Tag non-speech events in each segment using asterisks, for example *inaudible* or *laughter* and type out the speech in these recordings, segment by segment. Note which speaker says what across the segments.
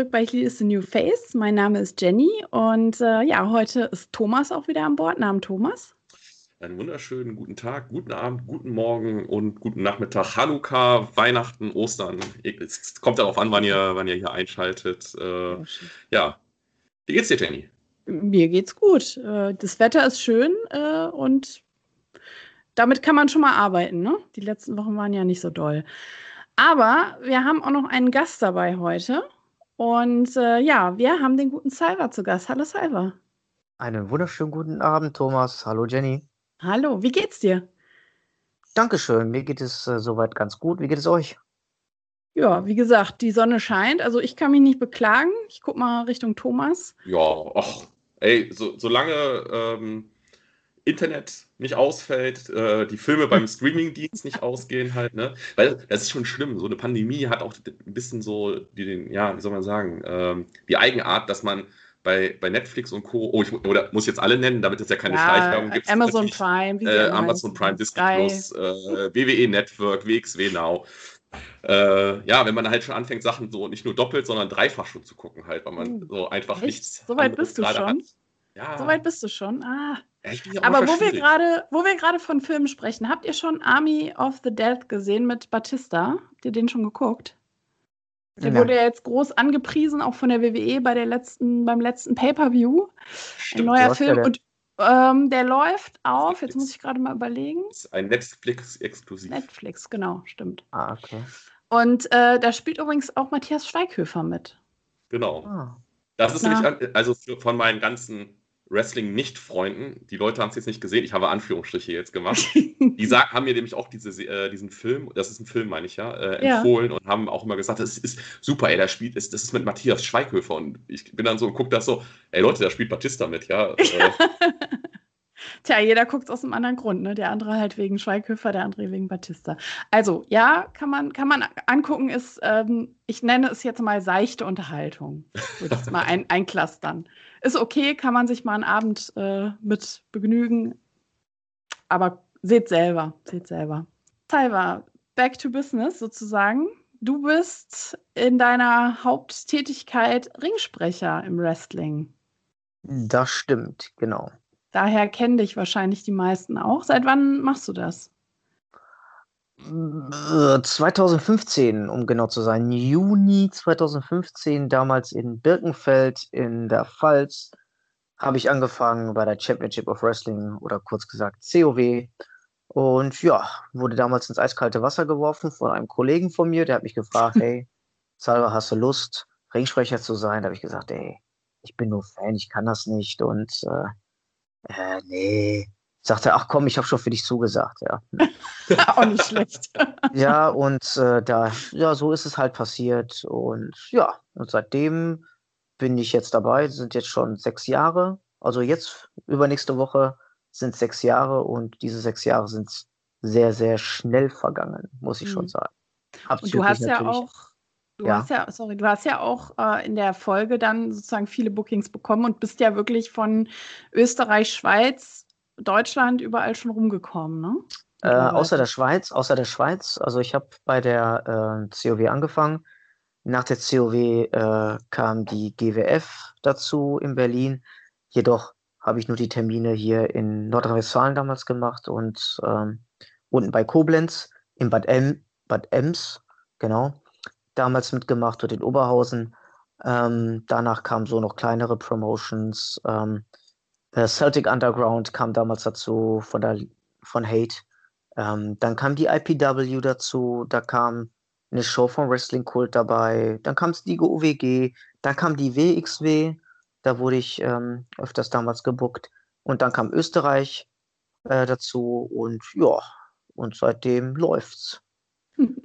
Speaker 1: zurück bei He is the New Face. Mein Name ist Jenny und äh, ja, heute ist Thomas auch wieder an Bord. Namen Thomas.
Speaker 2: Einen wunderschönen guten Tag, guten Abend, guten Morgen und guten Nachmittag. Hanukkah, Weihnachten, Ostern. Es kommt darauf an, wann ihr, wann ihr hier einschaltet. Äh, oh, ja, wie geht's dir, Jenny?
Speaker 1: Mir geht's gut. Äh, das Wetter ist schön äh, und damit kann man schon mal arbeiten. Ne? Die letzten Wochen waren ja nicht so doll. Aber wir haben auch noch einen Gast dabei heute. Und äh, ja, wir haben den guten Salva zu Gast. Hallo Salva.
Speaker 3: Einen wunderschönen guten Abend, Thomas. Hallo Jenny.
Speaker 1: Hallo, wie geht's dir?
Speaker 3: Dankeschön, mir geht es äh, soweit ganz gut. Wie geht es euch?
Speaker 1: Ja, wie gesagt, die Sonne scheint. Also ich kann mich nicht beklagen. Ich guck mal Richtung Thomas.
Speaker 2: Ja, ach, ey, so, solange ähm, Internet nicht ausfällt, äh, die Filme beim *laughs* Streamingdienst nicht ausgehen halt, ne? Weil das ist schon schlimm. So eine Pandemie hat auch ein bisschen so die, ja, wie soll man sagen, ähm, die Eigenart, dass man bei, bei Netflix und Co. Oh, ich, oder muss jetzt alle nennen, damit es ja keine ja, Schleichwerbung gibt.
Speaker 1: Amazon Prime,
Speaker 2: äh, Amazon Prime, Disney Plus, äh, WWE Network, WXW Now. Äh, ja, wenn man halt schon anfängt, Sachen so nicht nur doppelt, sondern dreifach schon zu gucken, halt, weil man hm. so einfach Echt? nichts.
Speaker 1: So weit bist du schon. Hat. Ja. So weit bist du schon. Ah. Ja, Aber wo wir gerade, wo wir gerade von Filmen sprechen, habt ihr schon Army of the Dead gesehen mit Batista? Habt ihr den schon geguckt? Der ja. wurde ja jetzt groß angepriesen, auch von der WWE bei der letzten, beim letzten Pay-Per-View. Ein neuer Film. Ja und ähm, der läuft auf, jetzt muss ich gerade mal überlegen.
Speaker 2: Das ist ein Netflix-exklusiv.
Speaker 1: Netflix, genau, stimmt.
Speaker 3: Ah, okay.
Speaker 1: Und äh, da spielt übrigens auch Matthias Schweighöfer mit.
Speaker 2: Genau. Ah. Das ist Na. nämlich, also von meinen ganzen Wrestling-Nicht-Freunden, die Leute haben es jetzt nicht gesehen, ich habe Anführungsstriche jetzt gemacht, *laughs* die sag, haben mir nämlich auch diese, äh, diesen Film, das ist ein Film, meine ich ja, äh, empfohlen ja. und haben auch immer gesagt, das ist super, ey, das spielt, ist, das ist mit Matthias Schweighöfer und ich bin dann so und gucke das so, ey Leute, da spielt Batista mit, ja. Äh. *laughs*
Speaker 1: Tja, jeder guckt es aus einem anderen Grund, ne? Der andere halt wegen Schweighöfer, der andere wegen Batista. Also, ja, kann man, kann man angucken, ist, ähm, ich nenne es jetzt mal seichte Unterhaltung. Würde ich mal ein, einklastern ist okay, kann man sich mal einen Abend äh, mit begnügen. Aber seht selber, seht selber. Salva, back to business sozusagen. Du bist in deiner Haupttätigkeit Ringsprecher im Wrestling.
Speaker 3: Das stimmt, genau.
Speaker 1: Daher kennen dich wahrscheinlich die meisten auch. Seit wann machst du das?
Speaker 3: 2015, um genau zu sein, Juni 2015, damals in Birkenfeld in der Pfalz, habe ich angefangen bei der Championship of Wrestling oder kurz gesagt COW. Und ja, wurde damals ins eiskalte Wasser geworfen von einem Kollegen von mir, der hat mich gefragt, *laughs* hey, Salva, hast du Lust, Ringsprecher zu sein? Da habe ich gesagt, ey, ich bin nur Fan, ich kann das nicht und äh, äh nee, sagte, ach komm, ich habe schon für dich zugesagt, ja. *laughs*
Speaker 1: Auch nicht schlecht. *laughs*
Speaker 3: ja, und äh, da, ja, so ist es halt passiert. Und ja, und seitdem bin ich jetzt dabei, sind jetzt schon sechs Jahre. Also jetzt übernächste Woche sind sechs Jahre und diese sechs Jahre sind sehr, sehr schnell vergangen, muss ich mhm. schon sagen.
Speaker 1: und du hast ja auch, du ja. hast ja, sorry, du hast ja auch äh, in der Folge dann sozusagen viele Bookings bekommen und bist ja wirklich von Österreich, Schweiz Deutschland überall schon rumgekommen, ne?
Speaker 3: Äh, außer der Schweiz, außer der Schweiz. Also ich habe bei der äh, COW angefangen. Nach der COW äh, kam die GWF dazu in Berlin. Jedoch habe ich nur die Termine hier in Nordrhein-Westfalen damals gemacht und ähm, unten bei Koblenz, in Bad, em Bad Ems, genau, damals mitgemacht und in Oberhausen. Ähm, danach kamen so noch kleinere Promotions. Ähm, äh, Celtic Underground kam damals dazu von, der, von Hate. Ähm, dann kam die IPW dazu, da kam eine Show von Wrestling Kult dabei, dann kam Stigo UWG, dann kam die WXW, da wurde ich ähm, öfters damals gebuckt und dann kam Österreich äh, dazu und ja, und seitdem läuft's.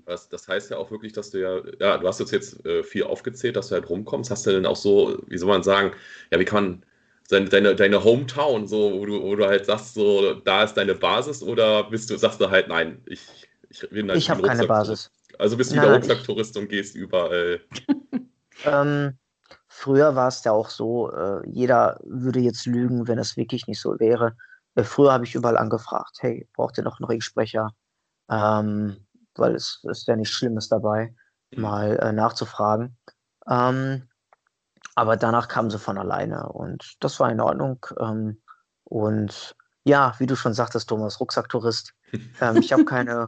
Speaker 2: Das, das, heißt ja auch wirklich, dass du ja, ja, du hast jetzt, jetzt äh, viel aufgezählt, dass du halt rumkommst. Hast du denn auch so, wie soll man sagen, ja, wie kann man deine, deine, deine Hometown, so, wo du, wo du halt sagst, so, da ist deine Basis, oder bist du, sagst du halt, nein, ich, ich
Speaker 3: bin halt Ich habe keine Basis.
Speaker 2: Also bist du wieder Rucksacktourist und gehst überall. *laughs*
Speaker 3: ähm, früher war es ja auch so, äh, jeder würde jetzt lügen, wenn es wirklich nicht so wäre. Äh, früher habe ich überall angefragt, hey, braucht ihr noch einen Ringsprecher? Ähm, weil es ist ja nichts Schlimmes dabei, mhm. mal äh, nachzufragen. Ähm, aber danach kamen sie von alleine und das war in Ordnung. Ähm, und ja, wie du schon sagtest, Thomas, Rucksacktourist. *laughs* Ähm, ich habe keine,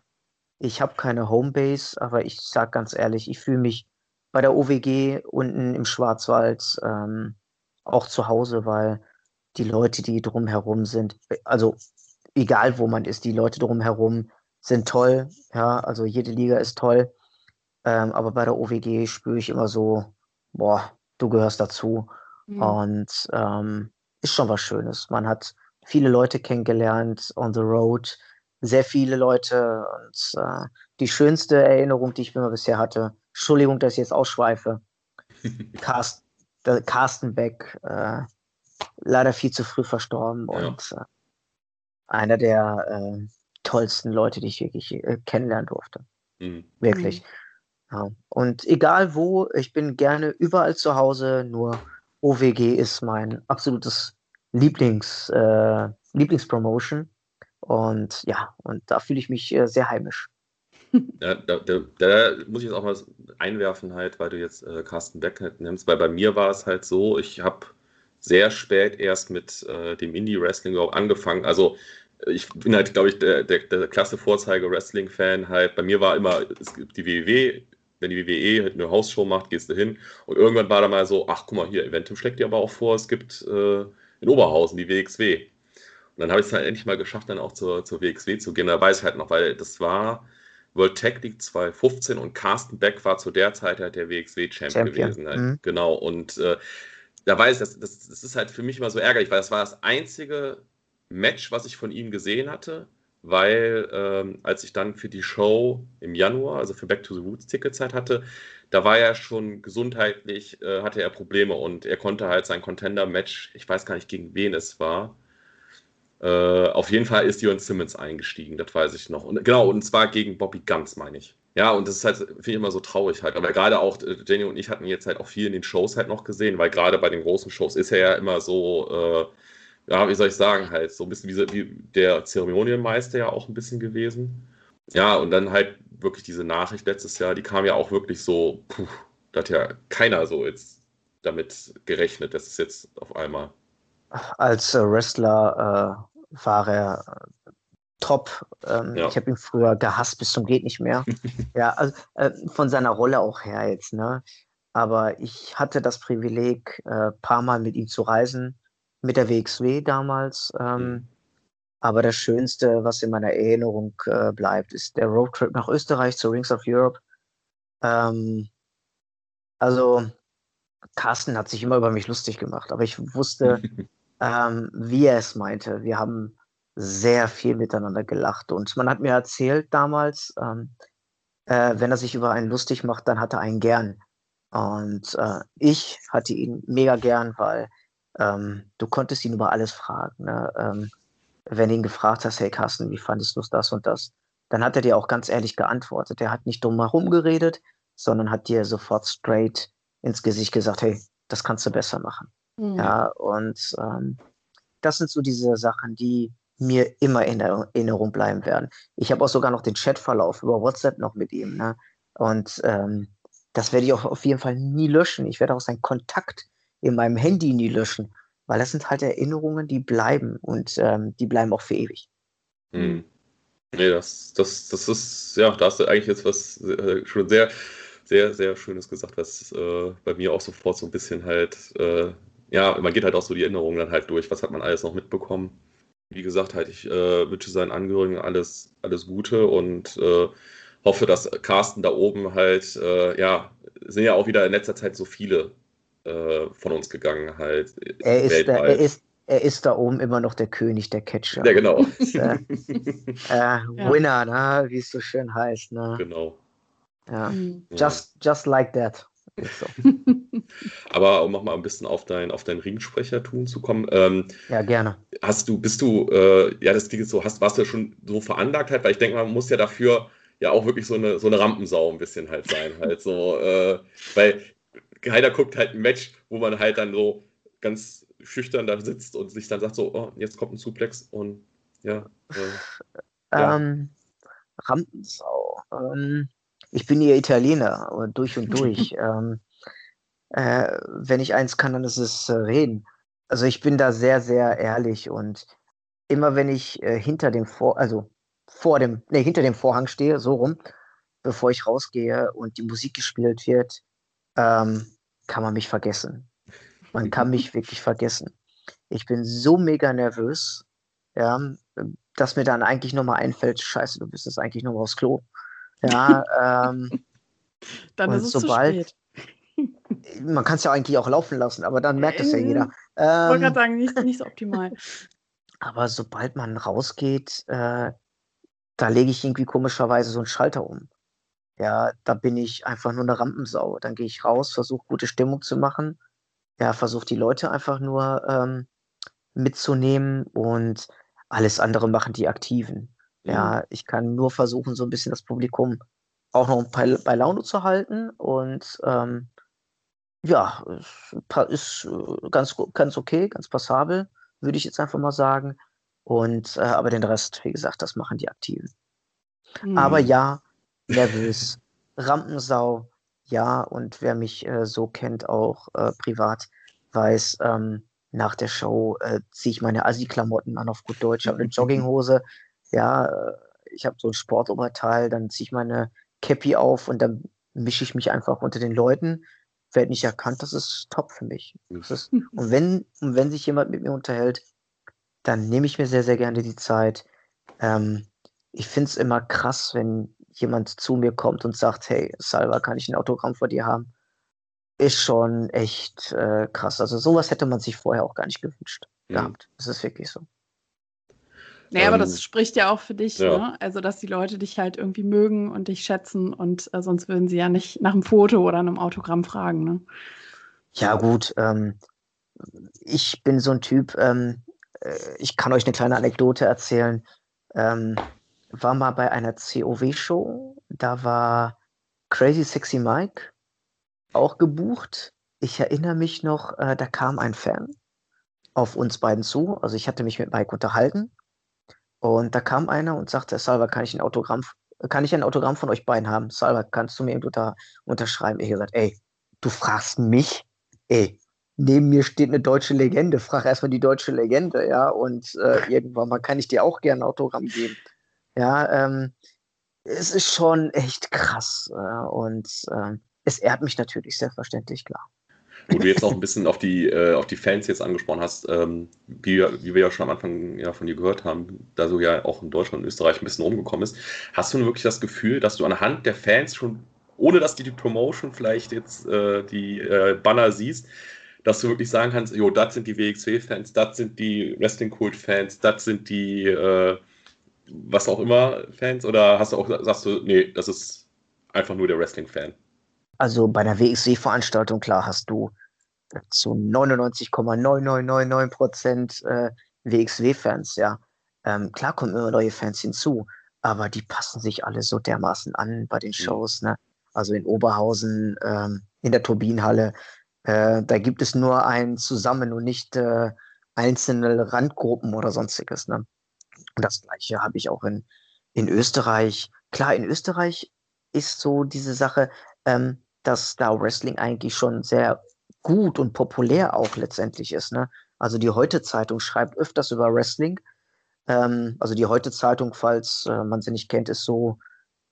Speaker 3: ich habe keine Homebase, aber ich sage ganz ehrlich, ich fühle mich bei der OWG unten im Schwarzwald ähm, auch zu Hause, weil die Leute, die drumherum sind, also egal wo man ist, die Leute drumherum sind toll. Ja, also jede Liga ist toll. Ähm, aber bei der OWG spüre ich immer so, boah, du gehörst dazu. Mhm. Und ähm, ist schon was Schönes. Man hat viele Leute kennengelernt on the road, sehr viele Leute. Und äh, die schönste Erinnerung, die ich immer bisher hatte, Entschuldigung, dass ich jetzt ausschweife, *laughs* Carsten, Carsten Beck, äh, leider viel zu früh verstorben ja. und äh, einer der äh, tollsten Leute, die ich wirklich äh, kennenlernen durfte. Mhm. Wirklich. Mhm. Ja. Und egal wo, ich bin gerne überall zu Hause, nur OWG ist mein absolutes Lieblings, äh, Lieblingspromotion. Und ja, und da fühle ich mich äh, sehr heimisch. *laughs*
Speaker 2: Ja, da, da, da, muss ich jetzt auch mal einwerfen, halt, weil du jetzt äh, Carsten Beck halt nimmst, weil bei mir war es halt so, ich habe sehr spät erst mit äh, dem Indie-Wrestling überhaupt angefangen. Also ich bin halt, glaube ich, der, der, der klasse Vorzeige-Wrestling-Fan halt. Bei mir war immer, es gibt die WWE, wenn die WWE halt eine Hausshow macht, gehst du hin. Und irgendwann war da mal so, ach guck mal hier, Eventum schlägt dir aber auch vor, es gibt äh, in Oberhausen die WXW. Und dann habe ich es halt endlich mal geschafft, dann auch zur, zur WXW zu gehen. Da weiß ich halt noch, weil das war World Tech League 2015 und Carsten Beck war zu der Zeit halt der WXW-Champ gewesen. Halt. Mhm. Genau. Und äh, da weiß ich, das, das, das ist halt für mich immer so ärgerlich, weil das war das einzige Match, was ich von ihm gesehen hatte weil ähm, als ich dann für die Show im Januar, also für Back to the Roots Ticketzeit hatte, da war er schon gesundheitlich, äh, hatte er Probleme und er konnte halt sein Contender-Match, ich weiß gar nicht gegen wen es war, äh, auf jeden Fall ist Dion Simmons eingestiegen, das weiß ich noch. Und, genau, und zwar gegen Bobby Guns, meine ich. Ja, und das ist halt, finde ich immer so traurig halt. Aber gerade auch, äh, Jenny und ich hatten jetzt halt auch viel in den Shows halt noch gesehen, weil gerade bei den großen Shows ist er ja immer so, äh, ja, wie soll ich sagen, halt so ein bisschen wie, wie der Zeremonienmeister ja auch ein bisschen gewesen. Ja, und dann halt wirklich diese Nachricht letztes Jahr, die kam ja auch wirklich so, puh, da hat ja keiner so jetzt damit gerechnet, dass es jetzt auf einmal.
Speaker 3: Als äh, Wrestler äh, war er äh, top. Ähm, ja. Ich habe ihn früher gehasst bis zum geht nicht mehr. *laughs* ja, also äh, von seiner Rolle auch her jetzt, ne? Aber ich hatte das Privileg, ein äh, paar Mal mit ihm zu reisen mit der WXW damals. Ähm, mhm. Aber das Schönste, was in meiner Erinnerung äh, bleibt, ist der Roadtrip nach Österreich zu Rings of Europe. Ähm, also, Carsten hat sich immer über mich lustig gemacht, aber ich wusste, *laughs* ähm, wie er es meinte. Wir haben sehr viel miteinander gelacht und man hat mir erzählt damals, ähm, äh, wenn er sich über einen lustig macht, dann hat er einen gern. Und äh, ich hatte ihn mega gern, weil ähm, du konntest ihn über alles fragen. Ne? Ähm, wenn du ihn gefragt hast, hey Carsten, wie fandest du das und das? Dann hat er dir auch ganz ehrlich geantwortet. Er hat nicht dumm herumgeredet, sondern hat dir sofort straight ins Gesicht gesagt, hey, das kannst du besser machen. Mhm. Ja, und ähm, das sind so diese Sachen, die mir immer in Erinnerung bleiben werden. Ich habe auch sogar noch den Chatverlauf über WhatsApp noch mit ihm. Ne? Und ähm, das werde ich auch auf jeden Fall nie löschen. Ich werde auch seinen Kontakt in meinem Handy nie löschen, weil das sind halt Erinnerungen, die bleiben und ähm, die bleiben auch für ewig.
Speaker 2: Hm. Nee, das, das, das ist, ja, da hast du eigentlich jetzt was äh, schon sehr, sehr, sehr Schönes gesagt, was äh, bei mir auch sofort so ein bisschen halt, äh, ja, man geht halt auch so die Erinnerungen dann halt durch, was hat man alles noch mitbekommen. Wie gesagt, halt, ich äh, wünsche seinen Angehörigen alles, alles Gute und äh, hoffe, dass Carsten da oben halt, äh, ja, sind ja auch wieder in letzter Zeit so viele äh, von uns gegangen halt.
Speaker 3: Er ist, da, er, ist, er ist da oben immer noch der König der Catcher.
Speaker 2: Ja, genau.
Speaker 3: Ist, *laughs* äh, äh, Winner, ne? wie es so schön heißt. Ne?
Speaker 2: Genau.
Speaker 3: Ja. Mhm. Just, just like that. So. *laughs*
Speaker 2: Aber um nochmal ein bisschen auf dein, auf dein Ringsprechertum zu kommen. Ähm,
Speaker 3: ja, gerne.
Speaker 2: Hast du, bist du, äh, ja, das klingt so, hast, warst du ja schon so veranlagt halt, weil ich denke, man muss ja dafür ja auch wirklich so eine, so eine Rampensau ein bisschen halt sein. Halt so, äh, weil keiner guckt halt ein Match, wo man halt dann so ganz schüchtern da sitzt und sich dann sagt so, oh, jetzt kommt ein Suplex und ja.
Speaker 3: Äh, ja. Ähm, Rampensau. Ähm, ich bin ja Italiener, durch und durch. *laughs* ähm, äh, wenn ich eins kann, dann ist es äh, reden. Also ich bin da sehr, sehr ehrlich und immer wenn ich äh, hinter dem Vor, also vor dem, nee, hinter dem Vorhang stehe, so rum, bevor ich rausgehe und die Musik gespielt wird, ähm, kann man mich vergessen. Man kann mich wirklich vergessen. Ich bin so mega nervös, ja, dass mir dann eigentlich nochmal einfällt, scheiße, du bist jetzt eigentlich nochmal aufs Klo. Ja, *laughs* ähm,
Speaker 1: dann ist es sobald, zu
Speaker 3: spät. *laughs* Man kann es ja eigentlich auch laufen lassen, aber dann merkt es ja jeder.
Speaker 1: Ich ähm, wollte gerade sagen, nicht, nicht so optimal. *laughs*
Speaker 3: Aber sobald man rausgeht, äh, da lege ich irgendwie komischerweise so einen Schalter um. Ja, da bin ich einfach nur eine Rampensau. Dann gehe ich raus, versuche gute Stimmung zu machen. Ja, versuche die Leute einfach nur ähm, mitzunehmen und alles andere machen die Aktiven. Mhm. Ja, ich kann nur versuchen, so ein bisschen das Publikum auch noch bei, bei Laune zu halten und ähm, ja, ist äh, ganz, ganz okay, ganz passabel, würde ich jetzt einfach mal sagen. Und äh, aber den Rest, wie gesagt, das machen die Aktiven. Mhm. Aber ja, nervös, Rampensau, ja, und wer mich äh, so kennt, auch äh, privat, weiß, ähm, nach der Show äh, ziehe ich meine Assi-Klamotten an auf gut Deutsch, ich habe eine Jogginghose, ja, äh, ich habe so ein Sportoberteil, dann ziehe ich meine Cappy auf und dann mische ich mich einfach unter den Leuten, werde nicht erkannt, das ist top für mich. Ist, *laughs* und, wenn, und wenn sich jemand mit mir unterhält, dann nehme ich mir sehr, sehr gerne die Zeit. Ähm, ich finde es immer krass, wenn jemand zu mir kommt und sagt, hey, Salva, kann ich ein Autogramm vor dir haben? Ist schon echt äh, krass. Also sowas hätte man sich vorher auch gar nicht gewünscht mhm. gehabt. Das ist wirklich so.
Speaker 1: Naja, ähm, aber das ähm, spricht ja auch für dich, ja. ne? Also, dass die Leute dich halt irgendwie mögen und dich schätzen und äh, sonst würden sie ja nicht nach einem Foto oder einem Autogramm fragen, ne?
Speaker 3: Ja, gut. Ähm, ich bin so ein Typ, ähm, äh, ich kann euch eine kleine Anekdote erzählen. War mal bei einer COW-Show, da war Crazy Sexy Mike auch gebucht. Ich erinnere mich noch, äh, da kam ein Fan auf uns beiden zu. Also ich hatte mich mit Mike unterhalten und da kam einer und sagte, Salva, kann ich ein Autogramm, kann ich ein Autogramm von euch beiden haben? Salva, kannst du mir unter, unterschreiben? Ich gesagt, ey, du fragst mich? Ey, neben mir steht eine deutsche Legende. Frag erstmal die deutsche Legende, ja. Und äh, irgendwann mal kann ich dir auch gerne ein Autogramm geben. Ja, ähm, es ist schon echt krass. Äh, und äh, es ehrt mich natürlich selbstverständlich, klar.
Speaker 2: Wo du jetzt auch ein bisschen auf die, äh, auf die Fans jetzt angesprochen hast, ähm, wie, wie wir ja schon am Anfang ja, von dir gehört haben, da du ja auch in Deutschland und Österreich ein bisschen rumgekommen bist, hast du wirklich das Gefühl, dass du anhand der Fans schon, ohne dass du die Promotion vielleicht jetzt äh, die äh, Banner siehst, dass du wirklich sagen kannst, jo, das sind die WXW-Fans, das sind die Wrestling-Kult-Fans, das sind die äh, was auch immer Fans, oder hast du auch, sagst du, nee, das ist einfach nur der Wrestling-Fan?
Speaker 3: Also bei einer WXW-Veranstaltung, klar, hast du zu 99,9999 Prozent äh, WXW-Fans, ja. Ähm, klar kommen immer neue Fans hinzu, aber die passen sich alle so dermaßen an bei den mhm. Shows, ne? Also in Oberhausen, ähm, in der Turbinenhalle, äh, da gibt es nur ein Zusammen und nicht äh, einzelne Randgruppen oder sonstiges, ne? Und das Gleiche habe ich auch in, in Österreich. Klar, in Österreich ist so diese Sache, ähm, dass da Wrestling eigentlich schon sehr gut und populär auch letztendlich ist. Ne? Also die Heute-Zeitung schreibt öfters über Wrestling. Ähm, also die Heute-Zeitung, falls äh, man sie nicht kennt, ist so,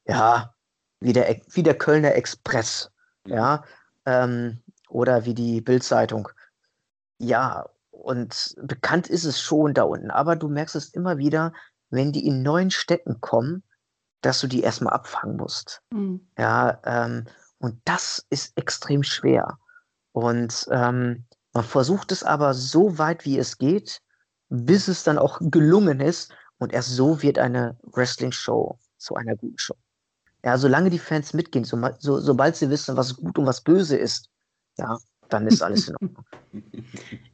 Speaker 3: ja, wie der, wie der Kölner Express. Ja, ähm, oder wie die Bild-Zeitung. Ja, und bekannt ist es schon da unten. Aber du merkst es immer wieder, wenn die in neuen Städten kommen, dass du die erstmal abfangen musst. Mhm. Ja, ähm, und das ist extrem schwer. Und ähm, man versucht es aber so weit, wie es geht, bis es dann auch gelungen ist. Und erst so wird eine Wrestling-Show zu einer guten Show. Ja, solange die Fans mitgehen, so, so, sobald sie wissen, was gut und was böse ist, ja, dann ist alles in Ordnung. *laughs*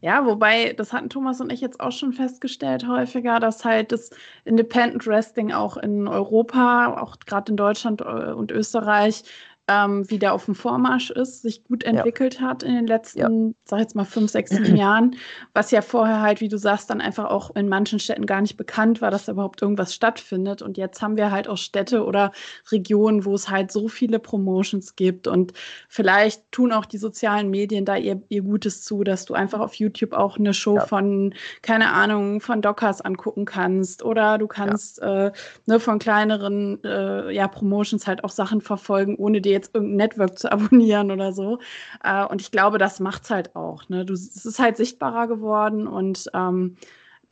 Speaker 1: Ja, wobei, das hatten Thomas und ich jetzt auch schon festgestellt häufiger, dass halt das Independent Wrestling auch in Europa, auch gerade in Deutschland äh, und Österreich, ähm, wie der auf dem Vormarsch ist, sich gut entwickelt ja. hat in den letzten, ja. sag jetzt mal, fünf, sechs, sieben Jahren. Was ja vorher halt, wie du sagst, dann einfach auch in manchen Städten gar nicht bekannt war, dass da überhaupt irgendwas stattfindet. Und jetzt haben wir halt auch Städte oder Regionen, wo es halt so viele Promotions gibt. Und vielleicht tun auch die sozialen Medien da ihr, ihr Gutes zu, dass du einfach auf YouTube auch eine Show ja. von, keine Ahnung, von Dockers angucken kannst. Oder du kannst äh, ne, von kleineren äh, ja, Promotions halt auch Sachen verfolgen, ohne dir jetzt irgendein Network zu abonnieren oder so. Äh, und ich glaube, das macht es halt auch. Ne? Du, es ist halt sichtbarer geworden und ähm,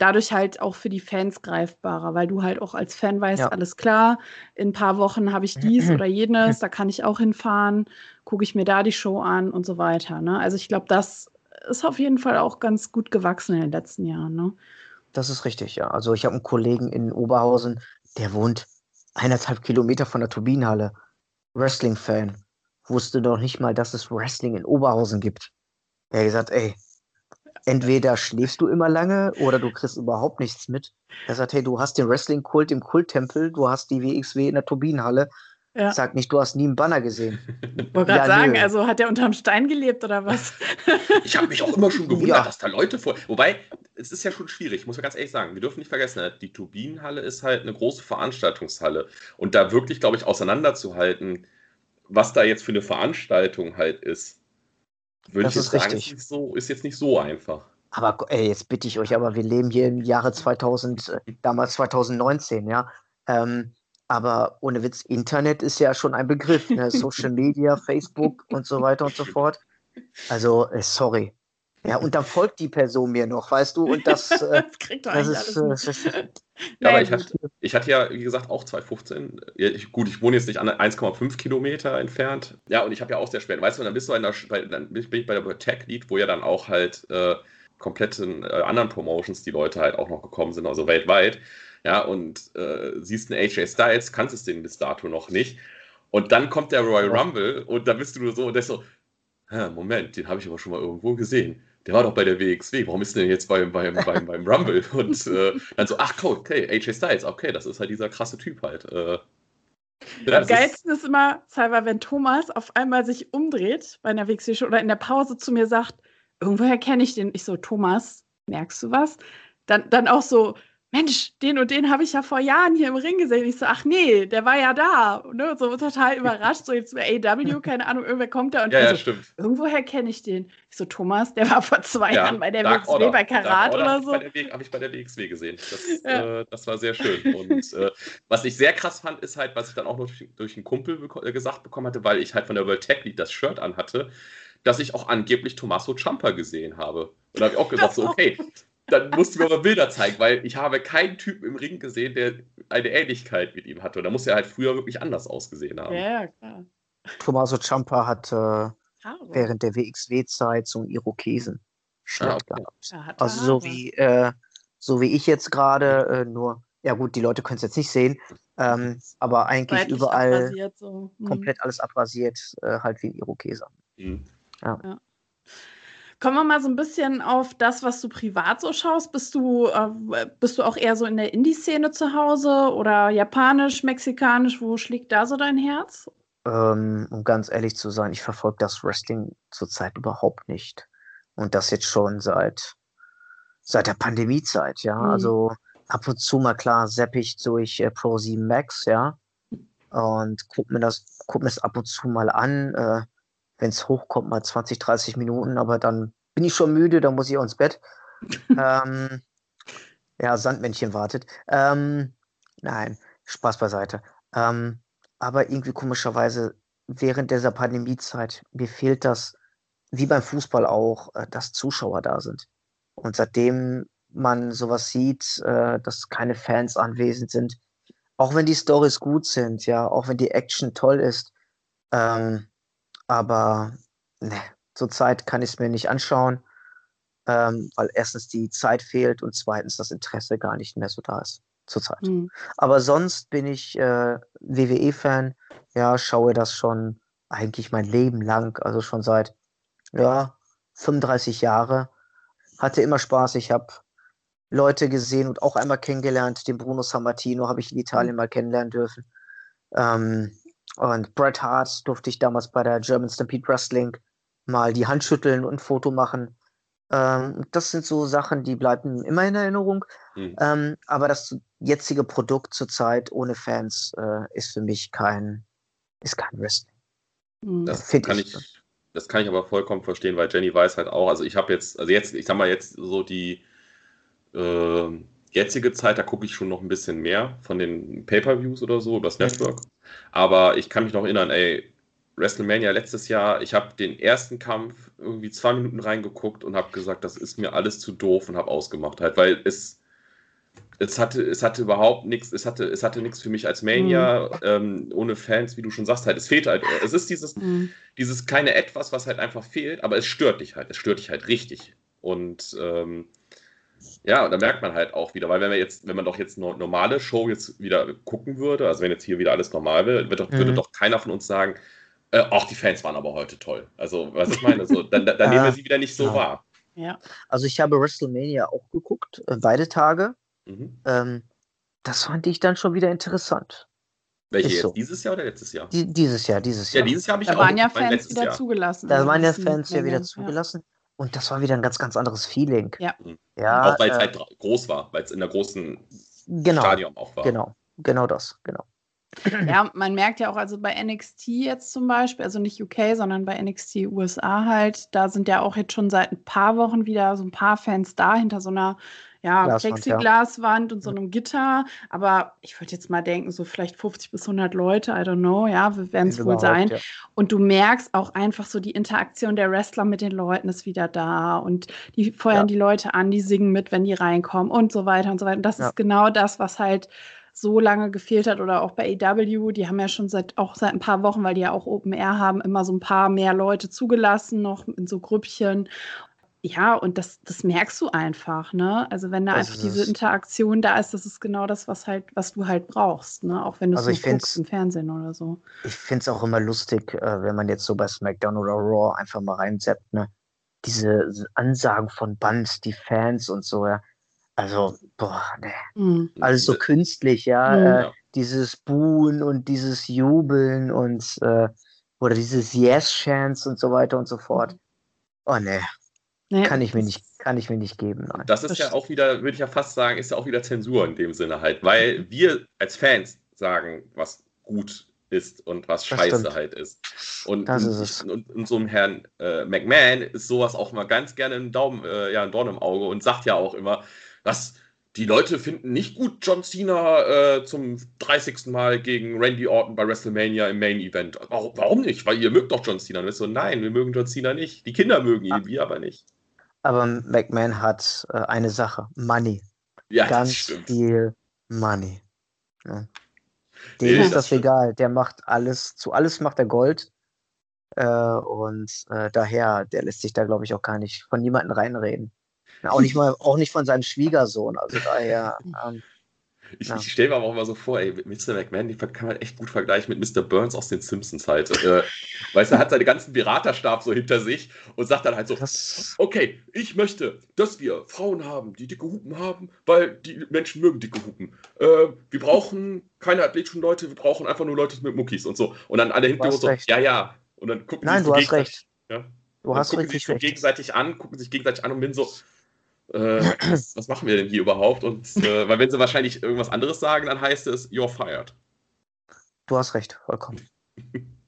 Speaker 1: dadurch halt auch für die Fans greifbarer, weil du halt auch als Fan weißt, ja. alles klar, in ein paar Wochen habe ich dies *clears throat* oder jenes, da kann ich auch hinfahren, gucke ich mir da die Show an und so weiter. Ne? Also ich glaube, das ist auf jeden Fall auch ganz gut gewachsen in den letzten Jahren. Ne?
Speaker 3: Das ist richtig, ja. Also ich habe einen Kollegen in Oberhausen, der wohnt eineinhalb Kilometer von der Turbinenhalle. Wrestling-Fan. Wusste doch nicht mal, dass es Wrestling in Oberhausen gibt. Er hat gesagt, ey, entweder schläfst du immer lange oder du kriegst überhaupt nichts mit. Er sagt, hey, du hast den Wrestling-Kult im Kulttempel, du hast die WXW in der Turbinenhalle. Ja. Sag nicht, du hast nie einen Banner gesehen.
Speaker 1: Ich wollte gerade ja, sagen, nö. also hat er unterm Stein gelebt oder was? *laughs*
Speaker 2: ich habe mich auch immer schon gewundert, ja. dass da Leute vor. Wobei, es ist ja schon schwierig, muss man ganz ehrlich sagen. Wir dürfen nicht vergessen, die Turbinenhalle ist halt eine große Veranstaltungshalle. Und da wirklich, glaube ich, auseinanderzuhalten, was da jetzt für eine Veranstaltung halt ist, würde ich jetzt sagen, ist, so, ist jetzt nicht so einfach.
Speaker 3: Aber ey, jetzt bitte ich euch, aber wir leben hier im Jahre 2000, äh, damals 2019, ja. Ähm, aber ohne Witz, Internet ist ja schon ein Begriff. Ne? *laughs* Social Media, Facebook und so weiter und so fort. Also, äh, sorry. Ja, und dann folgt die Person mir noch, weißt du? Und das, *laughs* äh, das kriegt das ist,
Speaker 2: äh, *laughs* ja, aber ich hatte, ich hatte ja, wie gesagt, auch 2015. Ja, ich, gut, ich wohne jetzt nicht an 1,5 Kilometer entfernt. Ja, und ich habe ja auch sehr spät. Weißt du, dann bist du in der, bei, dann bin ich bei der Tech Lead, wo ja dann auch halt äh, kompletten äh, anderen Promotions die Leute halt auch noch gekommen sind, also weltweit ja, und äh, siehst einen AJ Styles, kannst es den bis dato noch nicht. Und dann kommt der Royal Rumble und da bist du nur so und der so, Moment, den habe ich aber schon mal irgendwo gesehen. Der war doch bei der WXW, warum ist der denn jetzt beim, beim, beim, beim Rumble? *laughs* Und äh, dann so, ach okay, AJ Styles, okay, das ist halt dieser krasse Typ halt. Äh,
Speaker 1: Am geilsten ist, ist immer, Salva, wenn Thomas auf einmal sich umdreht bei einer WXW oder in der Pause zu mir sagt, irgendwoher kenne ich den. Ich so, Thomas, merkst du was? Dann, dann auch so, Mensch, den und den habe ich ja vor Jahren hier im Ring gesehen. Ich so, ach nee, der war ja da. Ne? So total überrascht. So jetzt AW, *laughs* keine Ahnung, irgendwer kommt da und
Speaker 2: ja,
Speaker 1: ja,
Speaker 2: so, stimmt.
Speaker 1: irgendwoher kenne ich den. Ich so, Thomas, der war vor zwei ja, Jahren bei der Dark WXW, Order. bei Karat oder so.
Speaker 2: Habe ich bei der WXW gesehen. Das, *laughs* ja. äh, das war sehr schön. Und äh, was ich sehr krass fand, ist halt, was ich dann auch noch durch, durch einen Kumpel beko äh, gesagt bekommen hatte, weil ich halt von der World Tech League das Shirt anhatte, dass ich auch angeblich Tommaso Ciampa gesehen habe. Und da habe ich auch gesagt, so, *laughs* okay, dann musst du mir mal Bilder zeigen, weil ich habe keinen Typen im Ring gesehen, der eine Ähnlichkeit mit ihm hatte. Und da muss er halt früher wirklich anders ausgesehen haben.
Speaker 1: Ja, klar.
Speaker 3: Tommaso Ciampa hat äh, während der WXW-Zeit so einen Irokesen ah, okay. gehabt. Also so wie, äh, so wie ich jetzt gerade, äh, nur, ja gut, die Leute können es jetzt nicht sehen, ähm, aber eigentlich Seitlich überall so. mhm. komplett alles abrasiert, äh, halt wie ein Irokeser. Mhm. Ja. ja.
Speaker 1: Kommen wir mal so ein bisschen auf das, was du privat so schaust. Bist du, äh, bist du auch eher so in der Indie-Szene zu Hause oder japanisch, mexikanisch? Wo schlägt da so dein Herz?
Speaker 3: Ähm, um ganz ehrlich zu sein, ich verfolge das Wrestling zurzeit überhaupt nicht. Und das jetzt schon seit, seit der Pandemiezeit, ja. Mhm. Also ab und zu mal klar sepp ich durch äh, Pro 7 Max, ja. Und guck mir das, guck mir das ab und zu mal an. Äh, wenn es hochkommt, mal 20, 30 Minuten, aber dann bin ich schon müde, dann muss ich auch ins Bett. *laughs* ähm, ja, Sandmännchen wartet. Ähm, nein, Spaß beiseite. Ähm, aber irgendwie komischerweise während dieser Pandemiezeit, mir fehlt das, wie beim Fußball auch, äh, dass Zuschauer da sind. Und seitdem man sowas sieht, äh, dass keine Fans anwesend sind, auch wenn die Stories gut sind, ja, auch wenn die Action toll ist, ähm, aber ne, zurzeit kann ich es mir nicht anschauen, ähm, weil erstens die Zeit fehlt und zweitens das Interesse gar nicht mehr so da ist zurzeit. Mhm. Aber sonst bin ich äh, WWE-Fan, ja, schaue das schon eigentlich mein Leben lang, also schon seit ja, 35 Jahre. Hatte immer Spaß. Ich habe Leute gesehen und auch einmal kennengelernt. Den Bruno Sammartino habe ich in Italien mhm. mal kennenlernen dürfen. Ähm, Und Bret Hart durfte ich damals bei der German Stampede Wrestling mal die Hand schütteln und ein Foto machen. Ähm, das sind so Sachen, die bleiben immer in Erinnerung. Mhm. Ähm, aber das jetzige Produkt zurzeit ohne Fans äh, ist für mich kein, ist kein Wrestling.
Speaker 2: Mhm. Das kann ich, ich, das kann ich aber vollkommen verstehen, weil Jenny weiß halt auch, also ich habe jetzt, also jetzt, ich sag mal jetzt so die äh, jetzige Zeit, da gucke ich schon noch ein bisschen mehr von den Pay-Per-Views oder so, übers Network. Aber ich kann mich noch erinnern, ey, WrestleMania letztes Jahr, ich habe den ersten Kampf irgendwie zwei Minuten reingeguckt und habe gesagt, das ist mir alles zu doof und habe ausgemacht halt, weil es, es hatte, es hatte überhaupt nichts, es hatte, es hatte nichts für mich als Mania, mhm. ähm, ohne Fans, wie du schon sagst, halt, es fehlt halt, es ist dieses, mhm. dieses kleine Etwas, was halt einfach fehlt, aber es stört dich halt, es stört dich halt richtig. Und ähm, ja, und da merkt man halt auch wieder, weil wenn man jetzt, wenn man doch jetzt eine normale Show jetzt wieder gucken würde, also wenn jetzt hier wieder alles normal wäre, würde doch, mhm. würde doch keiner von uns sagen, äh, auch die Fans waren aber heute toll. Also, was ich meine, so, *laughs* dann, dann ja, nehmen wir sie wieder nicht so ja. wahr.
Speaker 3: Ja. Also ich habe WrestleMania auch geguckt, äh, beide Tage. Mhm. Ähm, das fand ich dann schon wieder interessant.
Speaker 2: Welche Ist jetzt? So. Dieses Jahr oder letztes Jahr?
Speaker 3: Die, dieses Jahr, dieses Jahr.
Speaker 2: Ja, dieses Jahr habe ich
Speaker 1: da
Speaker 2: auch.
Speaker 1: waren ja Fans wieder Jahr. zugelassen.
Speaker 3: Da waren ja Fans ja wieder zugelassen. Und das war wieder ein ganz, ganz anderes Feeling.
Speaker 1: Ja. Mhm.
Speaker 2: ja auch weil es äh, halt groß war, weil es in der großen genau, Stadion auch war.
Speaker 3: Genau, genau das, genau.
Speaker 1: Ja, man merkt ja auch, also bei NXT jetzt zum Beispiel, also nicht UK, sondern bei NXT USA halt, da sind ja auch jetzt schon seit ein paar Wochen wieder so ein paar Fans da hinter so einer ja, Glaswand, Plexiglaswand ja. und so einem Gitter. Aber ich würde jetzt mal denken, so vielleicht 50 bis 100 Leute, I don't know, ja, werden es wohl sein. Ja. Und du merkst auch einfach so, die Interaktion der Wrestler mit den Leuten ist wieder da und die feuern ja. die Leute an, die singen mit, wenn die reinkommen und so weiter und so weiter. Und das ist genau das, was halt so lange gefehlt hat oder auch bei AW, die haben ja schon seit auch seit ein paar Wochen, weil die ja auch Open Air haben, immer so ein paar mehr Leute zugelassen, noch in so Grüppchen. Ja, und das, das merkst du einfach, ne? Also wenn da also einfach diese Interaktion da ist, das ist genau das, was halt, was du halt brauchst, ne? Auch wenn du
Speaker 3: also
Speaker 1: es so guckst im Fernsehen oder so.
Speaker 3: Ich finde es auch immer lustig, äh, wenn man jetzt so bei SmackDown oder Raw einfach mal reinzappt, ne? Diese Ansagen von Bands, die Fans und so, ja. Also, boah, ne. Mhm. Alles so künstlich, ja. Mhm. Äh, dieses Buhen und dieses Jubeln und äh, oder dieses Yes-Chance und so weiter und so fort. Oh ne. Nee, kann ich mir nicht, kann ich mir nicht geben. Nein.
Speaker 2: Das ist ja auch wieder, würde ich ja fast sagen, ist ja auch wieder Zensur in dem Sinne halt, weil wir als Fans sagen, was gut ist und was scheiße halt ist. Und,
Speaker 3: das ist es.
Speaker 2: und, und so einem Herrn äh, McMahon ist sowas auch mal ganz gerne ein Daumen, äh, ja, ein Dorn im Auge und sagt ja auch immer, was die Leute finden nicht gut John Cena äh, zum 30. Mal gegen Randy Orton bei WrestleMania im Main Event. Warum, warum nicht? Weil ihr mögt doch John Cena. Und so, nein, wir mögen John Cena nicht. Die Kinder mögen ihn, ah. wir aber nicht.
Speaker 3: Aber McMahon hat äh, eine Sache: Money.
Speaker 2: Ja,
Speaker 3: Ganz viel Money. Ja. Dem nee, ist das, das egal. Der macht alles, zu alles macht er Gold. Äh, und äh, daher, der lässt sich da, glaube ich, auch gar nicht von niemandem reinreden. Auch nicht mal, auch nicht von seinem Schwiegersohn. Also daher. Ähm,
Speaker 2: ich, ja. ich stelle mir aber auch immer so vor, ey, Mr. McMahon, die kann man echt gut vergleichen mit Mr. Burns aus den Simpsons halt. äh, *laughs* weißt du, er hat seinen ganzen Beraterstab so hinter sich und sagt dann halt so, das... okay, ich möchte, dass wir Frauen haben, die dicke Hupen haben, weil die Menschen mögen dicke Hupen. Äh, wir brauchen keine athletischen Leute, wir brauchen einfach nur Leute mit Muckis und so. Und dann alle hinten so, recht. ja, ja. Und dann gucken
Speaker 3: Nein,
Speaker 2: sie
Speaker 3: du hast recht.
Speaker 2: Ja?
Speaker 3: Du hast
Speaker 2: gucken sich so gegenseitig an, gucken sich gegenseitig an und bin so, äh, *clears throat* was, was, machen wir denn hier überhaupt? Und äh, *laughs* weil wenn sie wahrscheinlich irgendwas anderes sagen, dann heißt es, you're fired.
Speaker 3: Du hast recht, vollkommen. *laughs*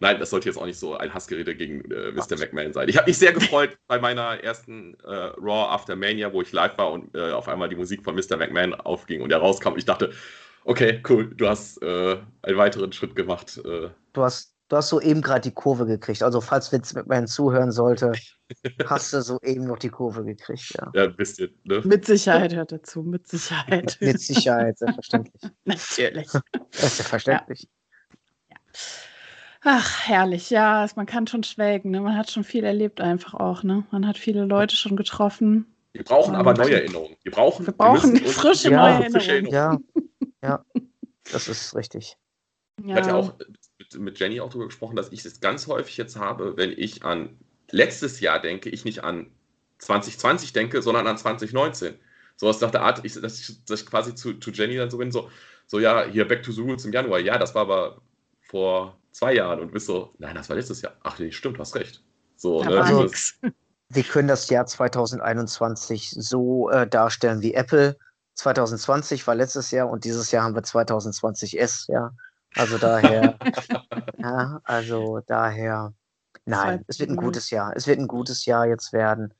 Speaker 2: Nein, das sollte jetzt auch nicht so ein Hassgerede gegen äh, Mr. McMahon sein. Ich habe mich sehr gefreut *laughs* bei meiner ersten äh, Raw After Mania, wo ich live war und äh, auf einmal die Musik von Mr. McMahon aufging und er rauskam. Ich dachte, okay, cool, du hast äh, einen weiteren Schritt gemacht.
Speaker 3: Äh. Du hast Du hast soeben gerade die Kurve gekriegt. Also, falls Vince McMahon zuhören sollte, hast du soeben noch die Kurve gekriegt, ja.
Speaker 2: Ja, ein bisschen, ne?
Speaker 1: Mit Sicherheit hört er zu, mit Sicherheit. *laughs*
Speaker 3: mit Sicherheit, selbstverständlich. *laughs*
Speaker 1: Natürlich. *laughs*
Speaker 3: Selbstverständlich.
Speaker 1: Ja. Ach, herrlich, ja, man kann schon schwelgen, ne? Man hat schon viel erlebt einfach auch, ne? Man hat viele Leute schon getroffen.
Speaker 2: Wir brauchen aber neue Erinnerungen. Wir brauchen,
Speaker 1: wir brauchen wir frische
Speaker 3: ja,
Speaker 1: neue Erinnerungen.
Speaker 3: Ja, ja, das ist richtig.
Speaker 2: Ja. Ich hatte ja auch mit, mit Jenny auch darüber gesprochen, dass ich es ganz häufig jetzt habe, wenn ich an letztes Jahr denke, ich nicht an 2020 denke, sondern an 2019. So aus der Art, ich, dass, ich, dass ich quasi zu, zu Jenny dann so bin, so, so ja, hier Back to the Rules im Januar. Ja, das war aber vor zwei Jahren und bist so, nein, das war letztes Jahr. Ach nee, stimmt, hast recht. So,
Speaker 3: ne? also, *laughs* wir können das Jahr 2021 so äh, darstellen wie Apple. 2020 war letztes Jahr und dieses Jahr haben wir 2020S, ja. Also daher, ja, also daher, nein, es wird ein gutes Jahr. Es wird ein gutes Jahr jetzt werden.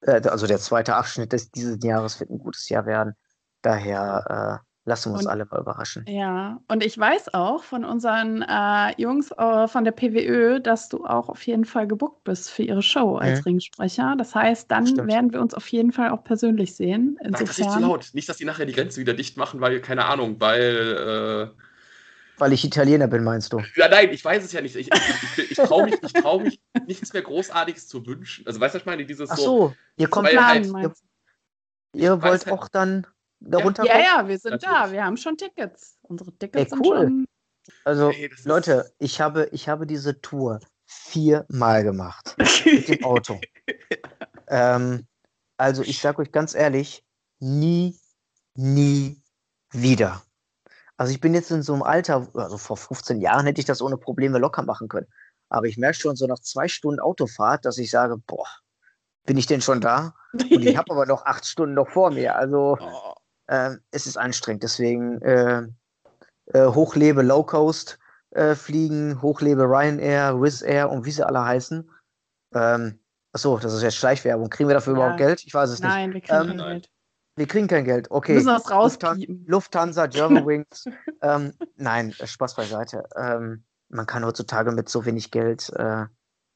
Speaker 3: Äh, also der zweite Abschnitt des, dieses Jahres wird ein gutes Jahr werden. Daher äh, lassen wir uns und, alle mal überraschen.
Speaker 1: Ja, und ich weiß auch von unseren äh, Jungs äh, von der PWÖ, dass du auch auf jeden Fall gebuckt bist für ihre Show als mhm. Ringsprecher. Das heißt, dann Stimmt. werden wir uns auf jeden Fall auch persönlich sehen.
Speaker 2: Insofern. Sag das nicht zu laut. Nicht, dass die nachher die Grenze wieder dicht machen, weil, keine Ahnung, weil. Äh
Speaker 3: weil ich Italiener bin, meinst du?
Speaker 2: Ja, nein, ich weiß es ja nicht. Ich, ich, ich, ich traue mich, trau mich nichts mehr Großartiges zu wünschen. Also, weißt du, was ich meine? Dieses
Speaker 3: Ach so, so ihr kommt planen, halt, ihr, ihr wollt halt, auch dann darunter
Speaker 1: Ja, ja, wir sind Natürlich. da. Wir haben schon Tickets. Unsere Tickets
Speaker 3: Ey, cool. sind schon. Also, hey, Leute, ich habe, ich habe diese Tour viermal gemacht. mit dem Auto. *laughs* ähm, also, ich sage euch ganz ehrlich, nie, nie wieder. Also, ich bin jetzt in so einem Alter, also vor 15 Jahren hätte ich das ohne Probleme locker machen können. Aber ich merke schon so nach zwei Stunden Autofahrt, dass ich sage, boah, bin ich denn schon da? Und ich *laughs* habe aber noch acht Stunden noch vor mir. Also, äh, es ist anstrengend. Deswegen äh, äh, hochlebe Low Coast äh, fliegen, hochlebe Ryanair, Wizz Air und wie sie alle heißen. Ähm, achso, das ist jetzt Schleichwerbung. Kriegen wir dafür ja. überhaupt Geld? Ich weiß es
Speaker 1: Nein,
Speaker 3: nicht.
Speaker 1: Nein, wir kriegen ähm, Geld.
Speaker 3: Wir kriegen kein Geld, okay.
Speaker 1: Müssen das rauspiepen.
Speaker 3: Lufthansa, Germanwings. *laughs* ähm, nein, Spaß beiseite. Ähm, man kann heutzutage mit so wenig Geld äh,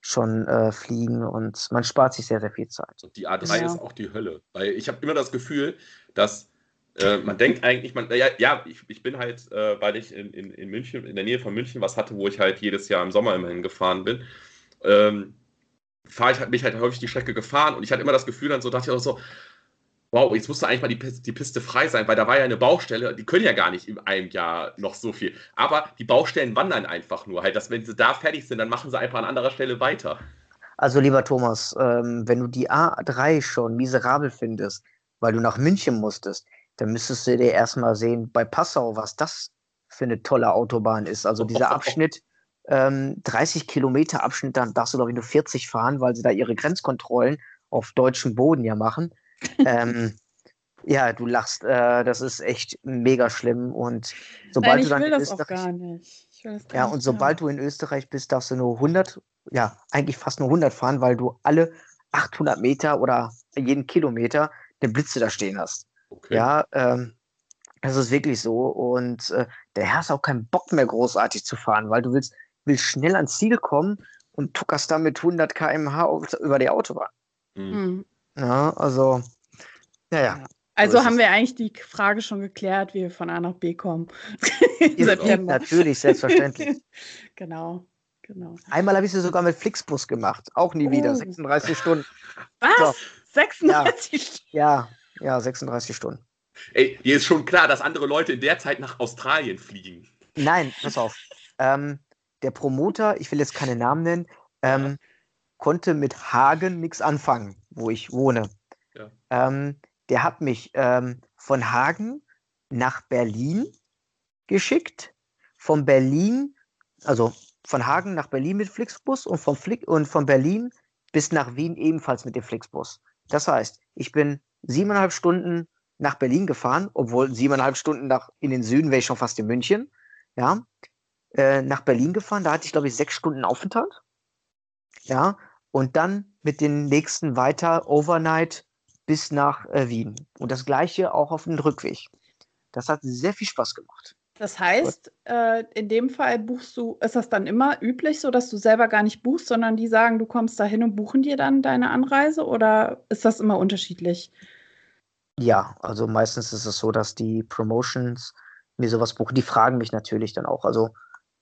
Speaker 3: schon äh, fliegen und man spart sich sehr, sehr viel Zeit.
Speaker 2: Und die A3 ja. ist auch die Hölle. Weil ich habe immer das Gefühl, dass äh, man denkt eigentlich, man, ja, ja ich, ich bin halt, äh, weil ich in, in, in München, in der Nähe von München was hatte, wo ich halt jedes Jahr im Sommer immerhin gefahren bin, ähm, fahre ich halt, bin ich halt häufig die Strecke gefahren und ich hatte immer das Gefühl, dann so dachte ich auch so, wow, jetzt musste eigentlich mal die, die Piste frei sein, weil da war ja eine Baustelle, die können ja gar nicht in einem Jahr noch so viel. Aber die Baustellen wandern einfach nur halt, dass wenn sie da fertig sind, dann machen sie einfach an anderer Stelle weiter.
Speaker 3: Also lieber Thomas, ähm, wenn du die A3 schon miserabel findest, weil du nach München musstest, dann müsstest du dir erstmal sehen, bei Passau, was das für eine tolle Autobahn ist. Also *laughs* dieser Abschnitt, ähm, 30 Kilometer Abschnitt, dann darfst du, glaube ich, nur 40 fahren, weil sie da ihre Grenzkontrollen auf deutschem Boden ja machen. Ähm, ja, du lachst, äh, das ist echt mega schlimm. Und sobald Nein,
Speaker 1: ich
Speaker 3: du dann
Speaker 1: will das Österreich, auch gar nicht.
Speaker 3: ja, und sobald du in Österreich bist, darfst du nur 100, ja, eigentlich fast nur 100 fahren, weil du alle 800 Meter oder jeden Kilometer den Blitze da stehen hast. Okay. Ja, ähm, das ist wirklich so. Und äh, der hast auch keinen Bock mehr großartig zu fahren, weil du willst, willst schnell ans Ziel kommen und tuckerst dann mit 100 km/h über die Autobahn. Mhm. Ja, also, naja.
Speaker 1: Also so haben wir eigentlich die Frage schon geklärt, wie wir von A nach B kommen. *laughs*
Speaker 3: Natürlich, selbstverständlich. *laughs*
Speaker 1: genau, genau.
Speaker 3: Einmal habe ich sie sogar mit Flixbus gemacht. Auch nie oh. wieder. 36 Stunden.
Speaker 1: Was? So. 36
Speaker 3: ja. Stunden? Ja, ja, 36 Stunden.
Speaker 2: Ey, dir ist schon klar, dass andere Leute in der Zeit nach Australien fliegen.
Speaker 3: Nein, pass auf. *laughs* Ähm, der Promoter, ich will jetzt keine Namen nennen, ähm, konnte mit Hagen nichts anfangen, wo ich wohne. Ja. Ähm, der hat mich ähm, von Hagen nach Berlin geschickt, von Berlin, also von Hagen nach Berlin mit Flixbus und von, Flick und von Berlin bis nach Wien ebenfalls mit dem Flixbus. Das heißt, ich bin siebeneinhalb Stunden nach Berlin gefahren, obwohl siebeneinhalb Stunden nach in den Süden wäre ich schon fast in München. Ja, äh, nach Berlin gefahren, da hatte ich glaube ich sechs Stunden Aufenthalt. Ja, und dann mit den nächsten weiter overnight bis nach äh, Wien. Und das gleiche auch auf dem Rückweg. Das hat sehr viel Spaß gemacht.
Speaker 1: Das heißt, äh, in dem Fall buchst du, ist das dann immer üblich, so dass du selber gar nicht buchst, sondern die sagen, du kommst da hin und buchen dir dann deine Anreise oder ist das immer unterschiedlich?
Speaker 3: Ja, also meistens ist es so, dass die Promotions mir sowas buchen. Die fragen mich natürlich dann auch. Also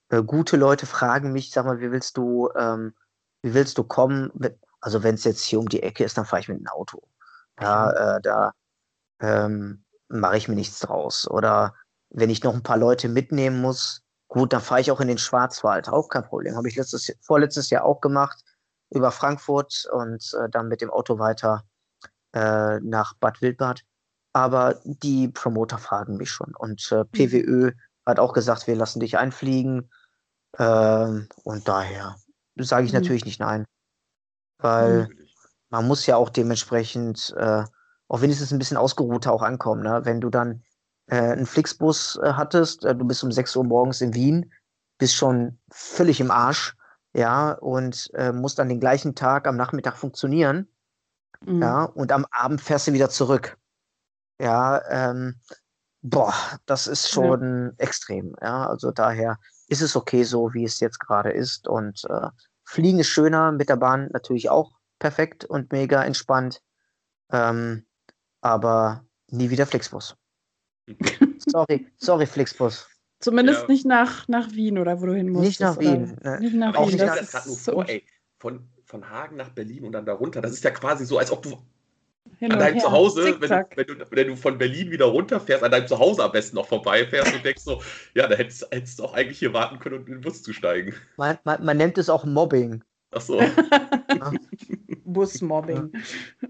Speaker 3: äh, gute Leute fragen mich, sag mal, wie willst du, ähm, wie willst du kommen? Mit, also wenn es jetzt hier um die Ecke ist, dann fahre ich mit einem Auto. Ja, äh, da ähm, mache ich mir nichts draus. Oder wenn ich noch ein paar Leute mitnehmen muss, gut, dann fahre ich auch in den Schwarzwald, auch kein Problem. Habe ich letztes, vorletztes Jahr auch gemacht über Frankfurt und äh, dann mit dem Auto weiter äh, nach Bad Wildbad. Aber die Promoter fragen mich schon. Und äh, PWÖ hat auch gesagt, wir lassen dich einfliegen. Ähm, und daher sage ich mhm. natürlich nicht nein. Weil mhm. man muss ja auch dementsprechend äh, auch wenigstens ein bisschen ausgeruhter auch ankommen. Ne? Wenn du dann äh, einen Flixbus äh, hattest, äh, du bist um 6 Uhr morgens in Wien, bist schon völlig im Arsch, ja, und äh, musst dann den gleichen Tag am Nachmittag funktionieren, mhm. ja, und am Abend fährst du wieder zurück. Ja, ähm, boah, das ist schon ja. extrem, ja, also daher ist es okay so, wie es jetzt gerade ist und äh, Fliegen ist schöner, mit der Bahn natürlich auch perfekt und mega entspannt, ähm, aber nie wieder Flixbus. *laughs* sorry, sorry Flixbus.
Speaker 1: Zumindest ja. nicht nach, nach Wien oder wo du hin musst.
Speaker 3: Nicht nach Wien.
Speaker 1: Ne. Nicht nach Auch Wien.
Speaker 2: Das, das gerade nur so vor, ey. Von, von Hagen nach Berlin und dann darunter. Das ist ja quasi so, als ob du Hin an deinem her. Zuhause, wenn du, wenn, du, wenn du, von Berlin wieder runterfährst, an deinem Zuhause am besten noch vorbeifährst und denkst so, ja, da hättest, hättest du auch eigentlich hier warten können, um in den Bus zu steigen.
Speaker 3: Man, man, man nennt es auch Mobbing.
Speaker 2: Ach so. *laughs*
Speaker 1: Busmobbing.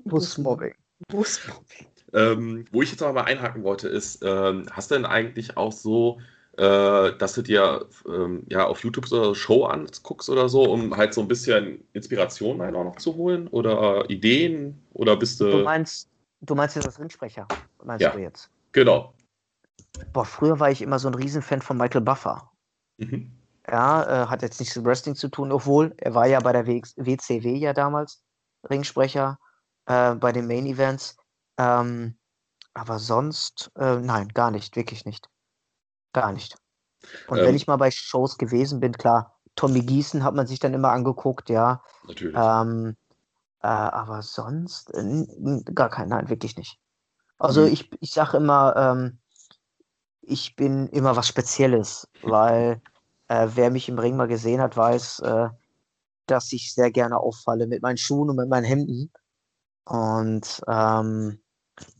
Speaker 3: Busmobbing.
Speaker 1: Busmobbing.
Speaker 2: Ähm, wo ich jetzt aber mal einhaken wollte, ist, ähm, hast du denn eigentlich auch so dass du dir ähm, ja auf YouTube so eine Show anguckst oder so, um halt so ein bisschen Inspiration halt auch noch zu holen oder Ideen oder bist du.
Speaker 3: Du meinst, du meinst jetzt als Ringsprecher, meinst
Speaker 2: ja,
Speaker 3: du jetzt?
Speaker 2: Genau.
Speaker 3: Boah, früher war ich immer so ein Riesenfan von Michael Buffer. Mhm. Ja, äh, hat jetzt nichts mit Wrestling zu tun, obwohl er war ja bei der WCW ja damals Ringsprecher äh, bei den Main Events. Ähm, aber sonst, äh, nein, gar nicht, wirklich nicht. Gar nicht. Und ähm, wenn ich mal bei Shows gewesen bin, klar, Tommy Gießen hat man sich dann immer angeguckt, ja.
Speaker 2: Natürlich.
Speaker 3: Ähm, äh, aber sonst äh, gar kein, nein, wirklich nicht. Also mhm. ich, ich sage immer, ähm, ich bin immer was Spezielles, weil äh, wer mich im Ring mal gesehen hat, weiß, äh, dass ich sehr gerne auffalle mit meinen Schuhen und mit meinen Hemden. Und ähm,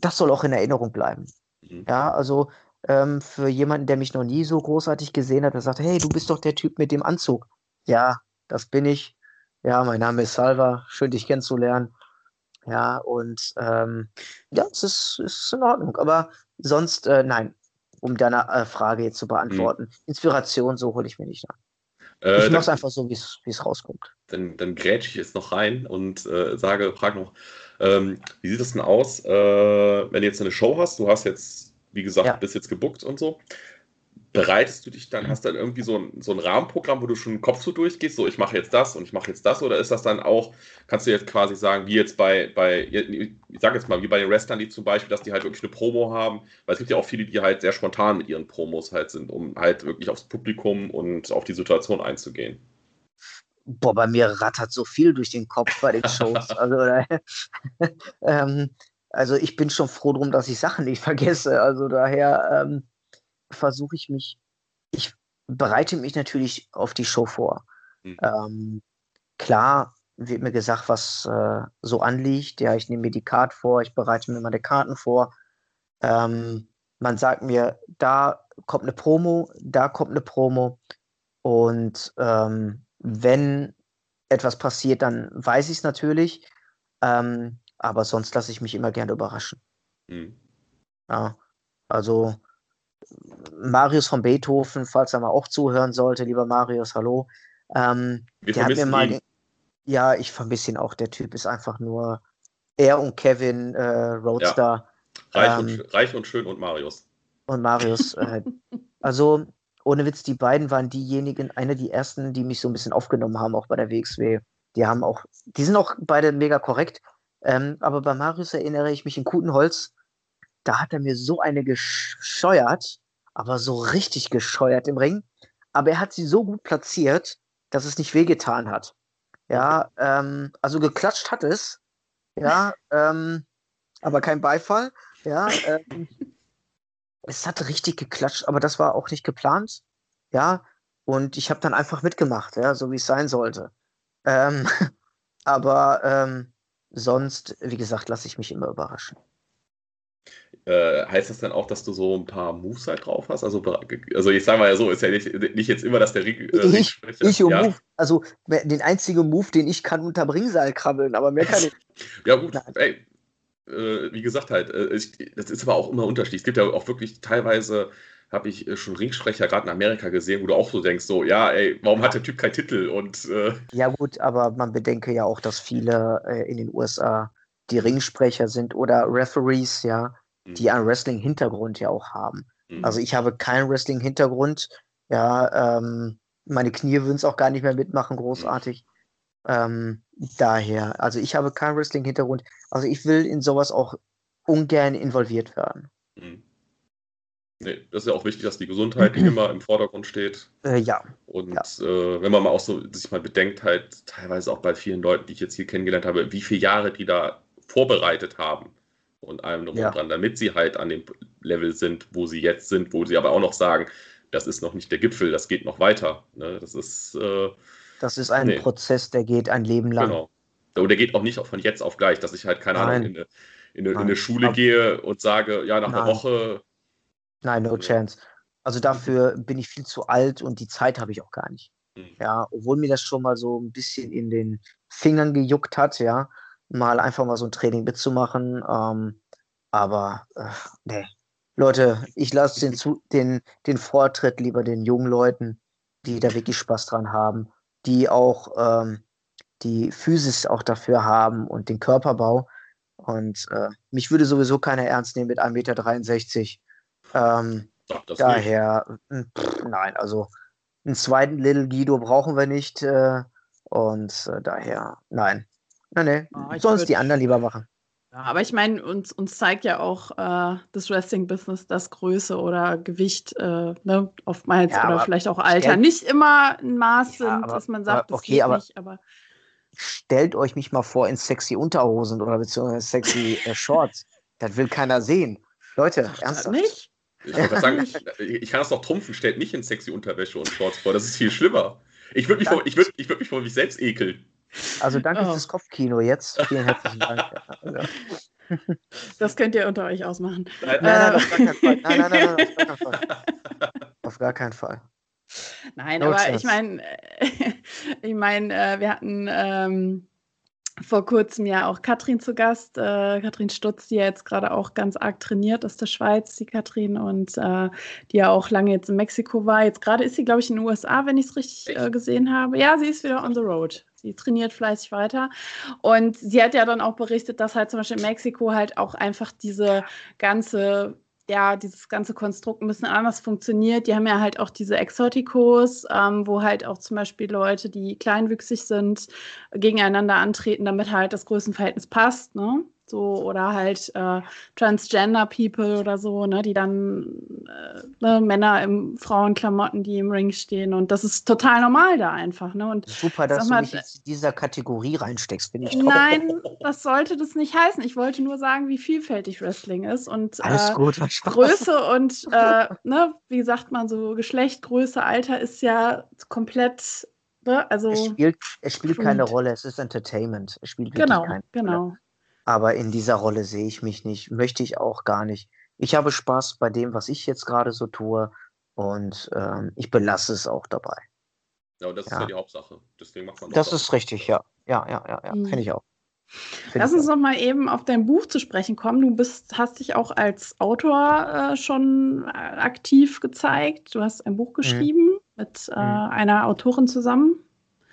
Speaker 3: das soll auch in Erinnerung bleiben. Mhm. Ja, also ähm, für jemanden, der mich noch nie so großartig gesehen hat, der sagt, hey, du bist doch der Typ mit dem Anzug. Ja, das bin ich. Ja, mein Name ist Salva, schön dich kennenzulernen. Ja, und ähm, ja, es ist, ist in Ordnung. Aber sonst, äh, nein, um deine äh, Frage jetzt zu beantworten. Mhm. Inspiration, so hole ich mir nicht an. Äh, ich mache es einfach so, wie es rauskommt.
Speaker 2: Dann, dann grätsche ich jetzt noch rein und äh, sage, frag noch, ähm, wie sieht es denn aus, äh, wenn du jetzt eine Show hast? Du hast jetzt wie gesagt, ja. bist jetzt gebuckt und so. Bereitest du dich dann, hast du dann irgendwie so ein, so ein Rahmenprogramm, wo du schon den Kopf so durchgehst, so ich mache jetzt das und ich mache jetzt das, oder ist das dann auch, kannst du jetzt quasi sagen, wie jetzt bei, bei ich sag jetzt mal, wie bei den Wrestlern, die zum Beispiel, dass die halt wirklich eine Promo haben, weil es gibt ja auch viele, die halt sehr spontan mit ihren Promos halt sind, um halt wirklich aufs Publikum und auf die Situation einzugehen.
Speaker 3: Boah, bei mir rattert so viel durch den Kopf bei den Shows. *laughs* also, äh, *laughs* ähm, also ich bin schon froh drum, dass ich Sachen nicht *laughs* vergesse. Also daher ähm, versuche ich mich, ich bereite mich natürlich auf die Show vor. Mhm. Ähm, klar wird mir gesagt, was äh, so anliegt. Ja, ich nehme mir die Karte vor, ich bereite mir meine Karten vor. Ähm, man sagt mir, da kommt eine Promo, da kommt eine Promo. Und ähm, wenn etwas passiert, dann weiß ich es natürlich. Ähm, aber sonst lasse ich mich immer gerne überraschen. Mhm. Ja, also Marius von Beethoven, falls er mal auch zuhören sollte, lieber Marius, hallo. Ähm, der hat mir mal. Ihn. Ja, ich vermisse ihn auch. Der Typ ist einfach nur er und Kevin äh, Roadster.
Speaker 2: Ja. Reich, ähm, und, reich, und, schön und Marius.
Speaker 3: Und Marius. Äh, *laughs* also, ohne Witz, die beiden waren diejenigen, einer der ersten, die mich so ein bisschen aufgenommen haben, auch bei der WXW. Die haben auch, die sind auch beide mega korrekt. Ähm, aber bei Marius erinnere ich mich in Kutenholz, da hat er mir so eine gescheuert, aber so richtig gescheuert im Ring. Aber er hat sie so gut platziert, dass es nicht wehgetan hat. Ja, ähm, also geklatscht hat es. Ja, *laughs* ähm, aber kein Beifall. Ja, ähm, *laughs* es hat richtig geklatscht, aber das war auch nicht geplant. Ja, und ich habe dann einfach mitgemacht, ja, so wie es sein sollte. Ähm, *laughs* aber ähm, Sonst, wie gesagt, lasse ich mich immer überraschen.
Speaker 2: Äh, heißt das dann auch, dass du so ein paar Moves halt drauf hast? Also, also ich sage mal ja so, ist ja nicht, nicht jetzt immer, dass der Ring,
Speaker 3: äh, ich, ich ja. Move, also den einzigen Move, den ich kann, unter Ringseil krabbeln, aber mehr kann ich. *laughs*
Speaker 2: ja gut, ey, äh, wie gesagt halt, äh, ich, das ist aber auch immer unterschiedlich. Es gibt ja auch wirklich teilweise habe ich äh, schon Ringsprecher gerade in Amerika gesehen, wo du auch so denkst, so, ja, ey, warum hat der Typ keinen Titel? Und, äh
Speaker 3: ja, gut, aber man bedenke ja auch, dass viele äh, in den USA die Ringsprecher sind oder Referees, ja, mhm. die einen Wrestling-Hintergrund ja auch haben. Mhm. Also ich habe keinen Wrestling-Hintergrund, ja, ähm, meine Knie würden es auch gar nicht mehr mitmachen, großartig. Mhm. Ähm, daher, also ich habe keinen Wrestling-Hintergrund. Also ich will in sowas auch ungern involviert werden. Mhm.
Speaker 2: Nee, das ist ja auch wichtig, dass die Gesundheit immer im Vordergrund steht.
Speaker 3: Äh, ja.
Speaker 2: Und ja. Äh, wenn man mal auch so sich mal bedenkt, halt teilweise auch bei vielen Leuten, die ich jetzt hier kennengelernt habe, wie viele Jahre die da vorbereitet haben und allem drum ja. und dran, damit sie halt an dem Level sind, wo sie jetzt sind, wo sie aber auch noch sagen, das ist noch nicht der Gipfel, das geht noch weiter. Ne? Das ist. Äh,
Speaker 3: das ist ein nee. Prozess, der geht ein Leben lang. Genau.
Speaker 2: Und der geht auch nicht von jetzt auf gleich, dass ich halt, keine Nein. Ahnung, in eine, in eine, in eine Schule aber, gehe und sage, ja, nach Nein. einer Woche.
Speaker 3: Nein, no chance. Also dafür bin ich viel zu alt und die Zeit habe ich auch gar nicht. Mhm. Ja, obwohl mir das schon mal so ein bisschen in den Fingern gejuckt hat, ja, mal einfach mal so ein Training mitzumachen. Ähm, aber äh, nee, Leute, ich lasse den, den, den Vortritt lieber den jungen Leuten, die da wirklich Spaß dran haben, die auch ähm, die Physis auch dafür haben und den Körperbau. Und äh, mich würde sowieso keiner ernst nehmen mit 1,63 Meter. Ähm, daher, hm, pff, nein, also einen zweiten Little Guido brauchen wir nicht. Äh, und äh, daher, nein. Nein, nein. Oh, Sonst die anderen lieber machen.
Speaker 1: Ja, aber ich meine, uns, uns zeigt ja auch äh, das Wrestling-Business, dass Größe oder Gewicht äh, ne, oftmals ja, oder vielleicht auch Alter nicht immer ein Maß ja, sind, aber, dass man sagt,
Speaker 3: aber, okay, das geht aber, nicht. Aber stellt euch mich mal vor in sexy Unterhosen oder beziehungsweise sexy äh, Shorts. das will keiner sehen. Leute, Ach, ernsthaft. Nicht?
Speaker 2: Ich, sagen, ich kann das doch trumpfen, stellt nicht in sexy Unterwäsche und Shorts vor, das ist viel schlimmer. Ich würde mich, vor, ich würd, ich würd mich vor mich selbst ekeln.
Speaker 3: Also danke oh. fürs Kopfkino jetzt. Vielen herzlichen Dank.
Speaker 1: Das könnt ihr unter euch ausmachen.
Speaker 3: Nein, nein, nein, nein, nein, nein, nein, auf gar keinen Fall. *laughs* Auf gar keinen Fall.
Speaker 1: Nein, no aber chance. *laughs* ich meine, ich meine, äh, wir hatten ähm, vor kurzem ja auch Katrin zu Gast, äh, Katrin Stutz, die ja jetzt gerade auch ganz arg trainiert aus der Schweiz, die Katrin, und äh, die ja auch lange jetzt in Mexiko war. Jetzt gerade ist sie, glaube ich, in den USA, wenn ich es richtig äh, gesehen habe. Ja, sie ist wieder on the road. Sie trainiert fleißig weiter. Und sie hat ja dann auch berichtet, dass halt zum Beispiel in Mexiko halt auch einfach diese ganze ja, dieses ganze Konstrukt ein bisschen anders funktioniert. Die haben ja halt auch diese Exotikos, ähm, wo halt auch zum Beispiel Leute, die kleinwüchsig sind, gegeneinander antreten, damit halt das Größenverhältnis passt. Ne? So oder halt äh, Transgender People oder so, ne, die dann äh, ne, Männer im Frauenklamotten, die im Ring stehen und das ist total normal da einfach, ne? Und
Speaker 3: super, dass mal, du mich jetzt in dieser Kategorie reinsteckst, bin ich
Speaker 1: toll. Nein, das sollte das nicht heißen. Ich wollte nur sagen, wie vielfältig Wrestling ist und
Speaker 3: Alles äh, gut,
Speaker 1: Größe und äh, ne, wie sagt man so Geschlecht, Größe, Alter ist ja komplett ne, also
Speaker 3: es spielt, es spielt keine Rolle, es ist Entertainment. Es spielt
Speaker 1: genau, keine genau. Rolle.
Speaker 3: Aber in dieser Rolle sehe ich mich nicht, möchte ich auch gar nicht. Ich habe Spaß bei dem, was ich jetzt gerade so tue und ähm, ich belasse es auch dabei.
Speaker 2: Ja, und das ja. ist ja die Hauptsache. Deswegen macht man
Speaker 3: das. Das ist richtig, ja. Ja, ja, ja, ja. Mhm. finde ich auch.
Speaker 1: Find Lass uns noch mal eben auf dein Buch zu sprechen kommen. Du bist, hast dich auch als Autor äh, schon äh, aktiv gezeigt. Du hast ein Buch mhm. geschrieben mhm. mit äh, mhm. einer Autorin zusammen.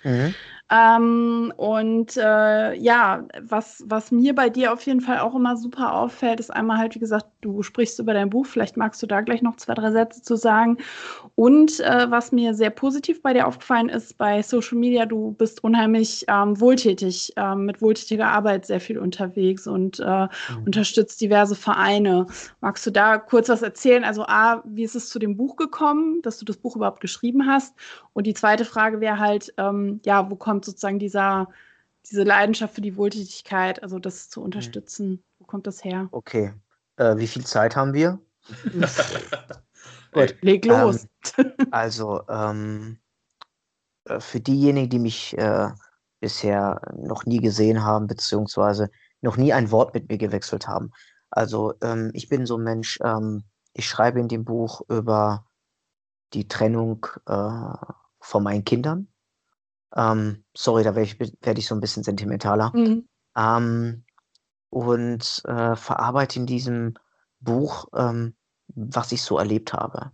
Speaker 1: Mhm. Ähm, und äh, ja, was, was mir bei dir auf jeden Fall auch immer super auffällt, ist einmal halt, wie gesagt, du sprichst über dein Buch, vielleicht magst du da gleich noch zwei, drei Sätze zu sagen. Und äh, was mir sehr positiv bei dir aufgefallen ist, bei Social Media, du bist unheimlich ähm, wohltätig, ähm, mit wohltätiger Arbeit sehr viel unterwegs und äh, mhm. unterstützt diverse Vereine. Magst du da kurz was erzählen? Also A, wie ist es zu dem Buch gekommen, dass du das Buch überhaupt geschrieben hast? Und die zweite Frage wäre halt, ähm, ja, wo kommt sozusagen dieser, diese Leidenschaft für die Wohltätigkeit, also das zu mhm. unterstützen? Mhm. Wo kommt das her?
Speaker 3: Okay. Äh, wie viel Zeit haben wir? *laughs*
Speaker 1: Gut. Leg los.
Speaker 3: Ähm, *laughs* also, ähm, äh, für diejenigen, die mich äh, bisher noch nie gesehen haben, beziehungsweise noch nie ein Wort mit mir gewechselt haben. Also, ähm, ich bin so ein Mensch, ähm, ich schreibe in dem Buch über die Trennung äh, von meinen Kindern. Ähm, sorry, da werde ich, werd ich so ein bisschen sentimentaler. Mhm. Ähm, und äh, verarbeite in diesem Buch, ähm, was ich so erlebt habe.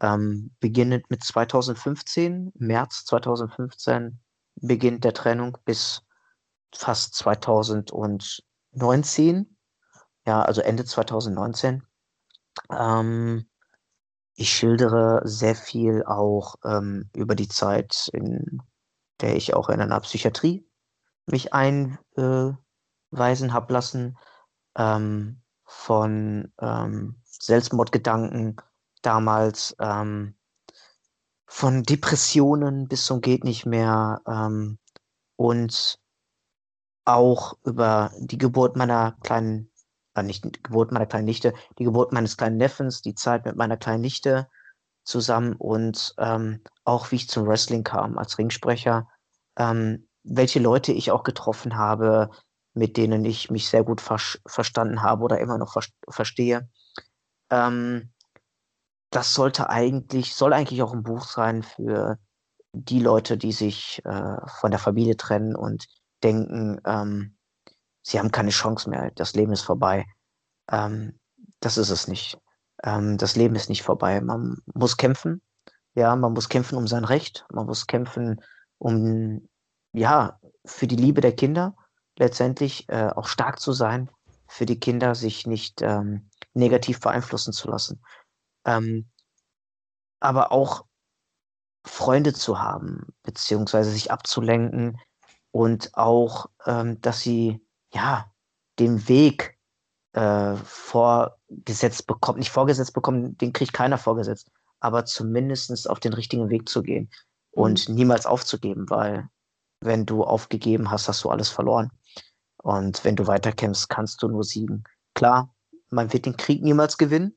Speaker 3: Ähm, beginnend mit 2015, März 2015 beginnt der Trennung bis fast 2019. Ja, also Ende 2019. Ähm, ich schildere sehr viel auch ähm, über die Zeit, in der ich auch in einer Psychiatrie mich einweisen äh, habe lassen, ähm, von ähm, Selbstmordgedanken damals, ähm, von Depressionen bis zum geht nicht mehr ähm, und auch über die Geburt meiner kleinen äh, nicht die Geburt meiner kleinen Nichte, die Geburt meines kleinen Neffens, die Zeit mit meiner kleinen Nichte zusammen und ähm, auch wie ich zum Wrestling kam als Ringsprecher, ähm, welche Leute ich auch getroffen habe, mit denen ich mich sehr gut ver verstanden habe oder immer noch ver verstehe. Ähm, das sollte eigentlich, soll eigentlich auch ein Buch sein für die Leute, die sich äh, von der Familie trennen und denken, ähm, sie haben keine Chance mehr, das Leben ist vorbei. Ähm, das ist es nicht. Ähm, das Leben ist nicht vorbei. Man muss kämpfen. Ja, man muss kämpfen um sein Recht. Man muss kämpfen um, ja, für die Liebe der Kinder. Letztendlich äh, auch stark zu sein, für die Kinder sich nicht ähm, negativ beeinflussen zu lassen. Ähm, aber auch Freunde zu haben, beziehungsweise sich abzulenken und auch, ähm, dass sie ja, den Weg äh, vorgesetzt bekommt, nicht vorgesetzt bekommen, den kriegt keiner vorgesetzt, aber zumindest auf den richtigen Weg zu gehen und mhm. niemals aufzugeben, weil wenn du aufgegeben hast, hast du alles verloren. Und wenn du weiterkämpfst, kannst du nur siegen. Klar, man wird den Krieg niemals gewinnen,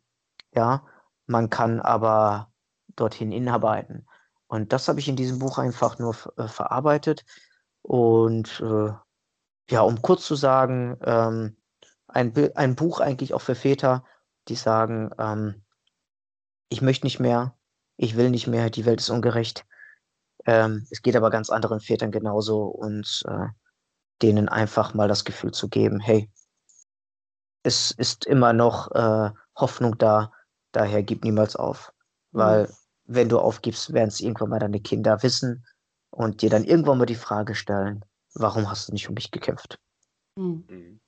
Speaker 3: ja, man kann aber dorthin hinarbeiten. Und das habe ich in diesem Buch einfach nur äh, verarbeitet. Und äh, ja, um kurz zu sagen, ähm, ein, ein Buch eigentlich auch für Väter, die sagen, ähm, ich möchte nicht mehr, ich will nicht mehr, die Welt ist ungerecht. Ähm, es geht aber ganz anderen Vätern genauso und äh, denen einfach mal das Gefühl zu geben, hey, es ist immer noch äh, Hoffnung da, daher gib niemals auf. Weil mhm. wenn du aufgibst, werden es irgendwann mal deine Kinder wissen und dir dann irgendwann mal die Frage stellen, warum hast du nicht um mich gekämpft?
Speaker 1: Hm. Mhm.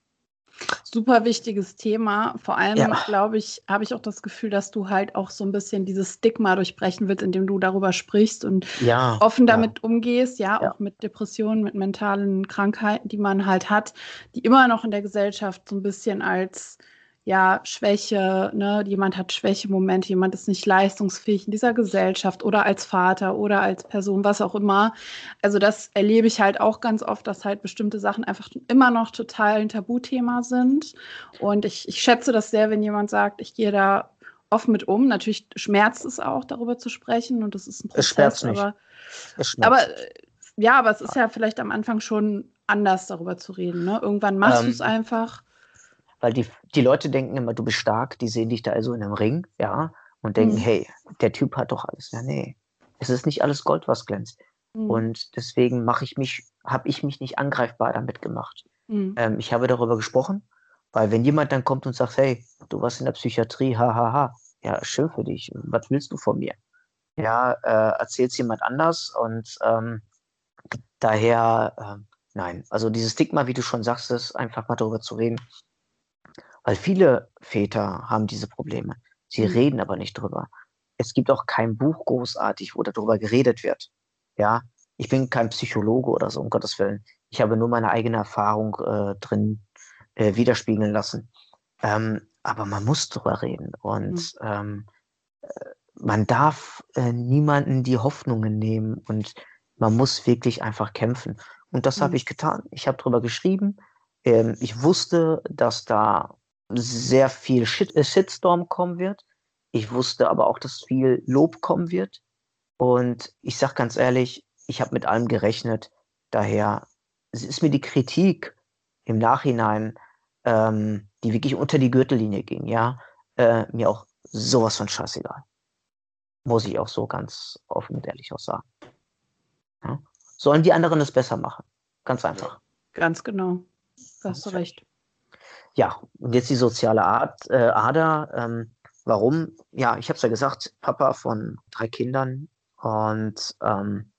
Speaker 1: Super wichtiges Thema. Vor allem, ja. glaube ich, habe ich auch das Gefühl, dass du halt auch so ein bisschen dieses Stigma durchbrechen willst, indem du darüber sprichst und ja, offen damit ja. umgehst, ja, auch mit Depressionen, mit mentalen Krankheiten, die man halt hat, die immer noch in der Gesellschaft so ein bisschen als ja, Schwäche, ne, jemand hat Schwächemomente, jemand ist nicht leistungsfähig in dieser Gesellschaft oder als Vater oder als Person, was auch immer. Also das erlebe ich halt auch ganz oft, dass halt bestimmte Sachen einfach immer noch total ein Tabuthema sind. Und ich, ich schätze das sehr, wenn jemand sagt, ich gehe da offen mit um. Natürlich schmerzt es auch, darüber zu sprechen und das ist ein
Speaker 3: Prozess. Es schmerzt nicht.
Speaker 1: Aber, es schmerzt. aber ja, aber es ist ja vielleicht am Anfang schon anders darüber zu reden. Ne? Irgendwann machst ähm, du es einfach
Speaker 3: weil die, die Leute denken immer, du bist stark, die sehen dich da also in einem Ring, ja, und denken, mhm. hey, der Typ hat doch alles. Ja, nee, es ist nicht alles Gold, was glänzt. Mhm. Und deswegen mache ich mich, habe ich mich nicht angreifbar damit gemacht. Mhm. Ähm, ich habe darüber gesprochen, weil wenn jemand dann kommt und sagt, hey, du warst in der Psychiatrie, hahaha, ha, ha. ja, schön für dich, was willst du von mir? Ja, äh, erzählt jemand anders und ähm, daher, äh, nein, also dieses Stigma, wie du schon sagst, ist einfach mal darüber zu reden, weil viele Väter haben diese Probleme. Sie mhm. reden aber nicht drüber. Es gibt auch kein Buch großartig, wo darüber geredet wird. Ja, ich bin kein Psychologe oder so, um Gottes Willen. Ich habe nur meine eigene Erfahrung äh, drin äh, widerspiegeln lassen. Ähm, aber man muss drüber reden und mhm. ähm, äh, man darf äh, niemanden die Hoffnungen nehmen und man muss wirklich einfach kämpfen. Und das mhm. habe ich getan. Ich habe drüber geschrieben. Ähm, ich wusste, dass da sehr viel Shit, äh, Shitstorm kommen wird. Ich wusste aber auch, dass viel Lob kommen wird. Und ich sage ganz ehrlich, ich habe mit allem gerechnet. Daher ist mir die Kritik im Nachhinein, ähm, die wirklich unter die Gürtellinie ging, ja, äh, mir auch sowas von scheißegal. Muss ich auch so ganz offen und ehrlich auch sagen. Ja? Sollen die anderen es besser machen? Ganz einfach.
Speaker 1: Ganz genau. Da hast du recht.
Speaker 3: Ja, und jetzt die soziale Art, äh, Ader. Ähm, warum? Ja, ich habe es ja gesagt, Papa von drei Kindern und ähm,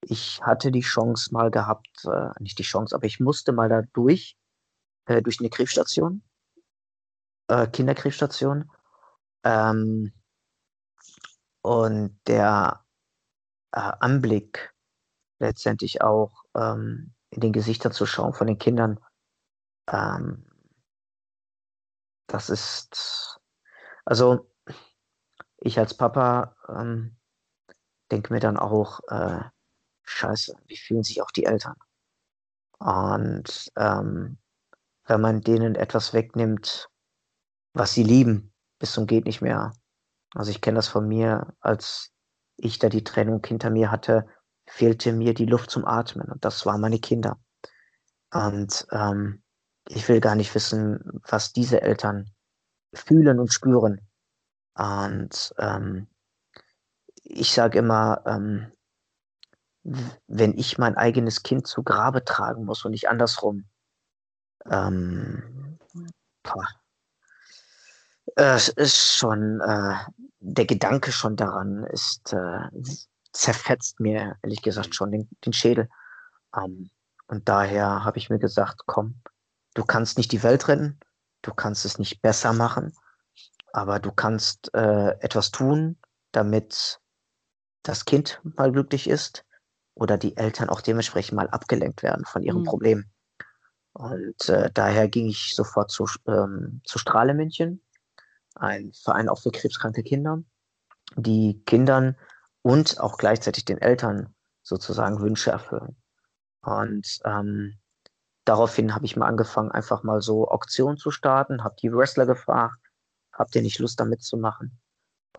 Speaker 3: ich hatte die Chance mal gehabt, äh, nicht die Chance, aber ich musste mal da durch, äh, durch eine Krebsstation, äh, Kinderkrebsstation. Ähm, und der äh, Anblick letztendlich auch ähm, in den Gesichtern zu schauen von den Kindern, ähm, das ist, also ich als Papa ähm, denke mir dann auch, äh, scheiße, wie fühlen sich auch die Eltern? Und ähm, wenn man denen etwas wegnimmt, was sie lieben, bis zum geht nicht mehr. Also ich kenne das von mir, als ich da die Trennung hinter mir hatte, fehlte mir die Luft zum Atmen und das waren meine Kinder. Und ähm, ich will gar nicht wissen, was diese Eltern fühlen und spüren. Und ähm, ich sage immer, ähm, wenn ich mein eigenes Kind zu Grabe tragen muss und nicht andersrum, ähm, es ist schon, äh, der Gedanke schon daran ist, äh, zerfetzt mir ehrlich gesagt schon den, den Schädel. Ähm, und daher habe ich mir gesagt, komm, du kannst nicht die Welt retten, du kannst es nicht besser machen, aber du kannst äh, etwas tun, damit das Kind mal glücklich ist oder die Eltern auch dementsprechend mal abgelenkt werden von ihrem mhm. Problem. Und äh, daher ging ich sofort zu, ähm, zu Strahlemünchen, ein Verein auch für krebskranke Kinder, die Kindern und auch gleichzeitig den Eltern sozusagen Wünsche erfüllen. Und ähm, daraufhin habe ich mal angefangen, einfach mal so Auktionen zu starten, habe die Wrestler gefragt, habt ihr nicht Lust, da mitzumachen?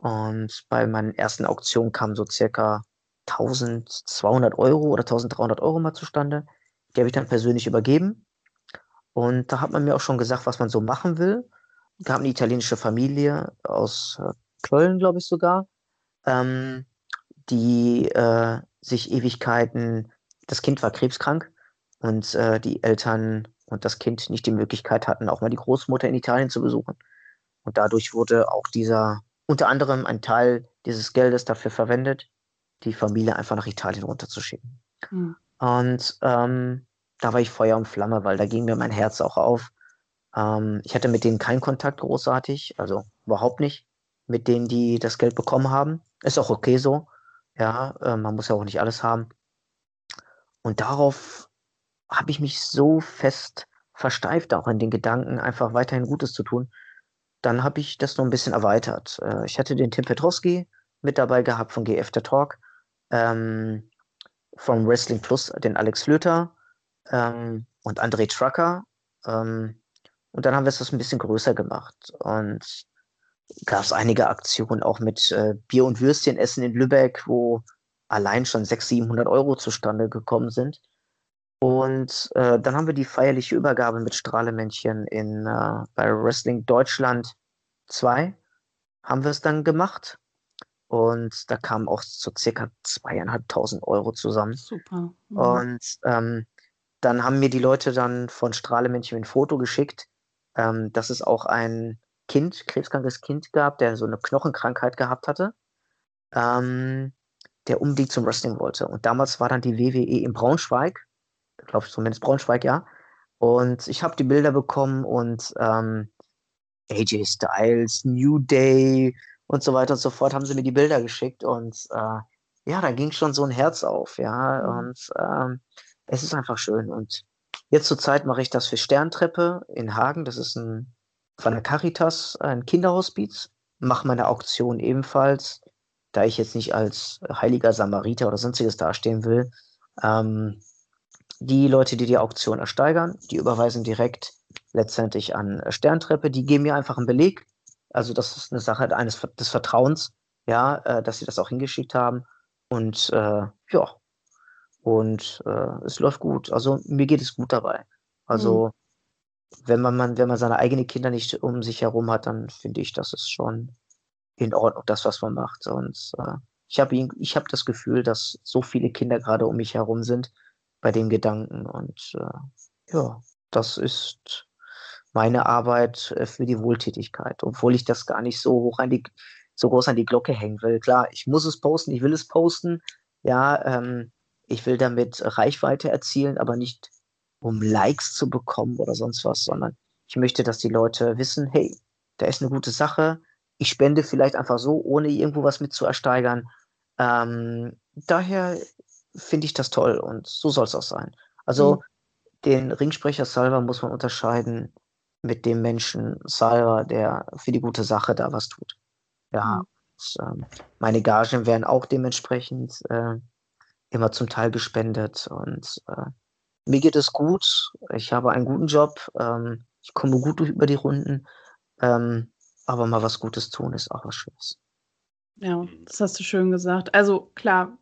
Speaker 3: Und bei meinen ersten Auktionen kamen so circa 1200 Euro oder 1300 Euro mal zustande. Die habe ich dann persönlich übergeben. Und da hat man mir auch schon gesagt, was man so machen will. Gab eine italienische Familie aus äh, Köln, glaube ich sogar, ähm, die äh, sich Ewigkeiten, das Kind war krebskrank und äh, die Eltern und das Kind nicht die Möglichkeit hatten, auch mal die Großmutter in Italien zu besuchen. Und dadurch wurde auch dieser, unter anderem ein Teil dieses Geldes dafür verwendet, die Familie einfach nach Italien runterzuschicken. Mhm. Und ähm, da war ich Feuer und Flamme, weil da ging mir mein Herz auch auf. Ähm, ich hatte mit denen keinen Kontakt großartig, also überhaupt nicht. Mit denen, die das Geld bekommen haben. Ist auch okay so. Ja, äh, man muss ja auch nicht alles haben. Und darauf habe ich mich so fest versteift, auch in den Gedanken, einfach weiterhin Gutes zu tun, dann habe ich das noch ein bisschen erweitert. Äh, ich hatte den Tim Petrowski mit dabei gehabt von GF der Talk, ähm, vom Wrestling Plus den Alex Flöter ähm, und André Trucker. Ähm, und dann haben wir es das ein bisschen größer gemacht. Und gab es einige Aktionen auch mit äh, Bier- und Würstchenessen in Lübeck, wo allein schon 600, 700 Euro zustande gekommen sind. Und äh, dann haben wir die feierliche Übergabe mit Strahlemännchen in, äh, bei Wrestling Deutschland 2 haben wir es dann gemacht. Und da kamen auch so circa zweieinhalbtausend Euro zusammen.
Speaker 1: Super.
Speaker 3: Mhm. Und ähm, dann haben mir die Leute dann von Strahlemännchen ein Foto geschickt, ähm, dass es auch ein Kind, krebskrankes Kind gab, der so eine Knochenkrankheit gehabt hatte, ähm, der unbedingt zum Wrestling wollte. Und damals war dann die WWE in Braunschweig glaube ich zumindest Braunschweig, ja. Und ich habe die Bilder bekommen und ähm, AJ Styles, New Day und so weiter und so fort haben sie mir die Bilder geschickt und äh, ja, da ging schon so ein Herz auf, ja. Mhm. Und ähm, es ist einfach schön. Und jetzt zur Zeit mache ich das für Sterntreppe in Hagen. Das ist ein von der Caritas, ein Kinderhospiz. Mache meine Auktion ebenfalls, da ich jetzt nicht als heiliger Samariter oder sonstiges dastehen will. Ähm, die Leute, die die Auktion ersteigern, die überweisen direkt letztendlich an Sterntreppe. Die geben mir einfach einen Beleg. Also das ist eine Sache eines des Vertrauens, ja, äh, dass sie das auch hingeschickt haben. Und äh, ja, und äh, es läuft gut. Also mir geht es gut dabei. Also mhm. wenn man, man, wenn man seine eigenen Kinder nicht um sich herum hat, dann finde ich, das ist schon in Ordnung, das, was man macht. Und äh, ich habe ich habe das Gefühl, dass so viele Kinder gerade um mich herum sind, bei dem Gedanken. Und äh, ja, das ist meine Arbeit äh, für die Wohltätigkeit, obwohl ich das gar nicht so hoch an die, so groß an die Glocke hängen will. Klar, ich muss es posten, ich will es posten. Ja, ähm, ich will damit Reichweite erzielen, aber nicht um Likes zu bekommen oder sonst was, sondern ich möchte, dass die Leute wissen, hey, da ist eine gute Sache. Ich spende vielleicht einfach so, ohne irgendwo was mit zu ersteigern. Ähm, daher finde ich das toll und so soll es auch sein. Also mhm. den Ringsprecher Salva muss man unterscheiden mit dem Menschen Salva, der für die gute Sache da was tut. Ja, mhm. und, äh, meine Gagen werden auch dementsprechend äh, immer zum Teil gespendet und äh, mir geht es gut. Ich habe einen guten Job. Ähm, ich komme gut durch über die Runden. Ähm, aber mal was Gutes tun ist auch was Schönes.
Speaker 1: Ja, das hast du schön gesagt. Also klar,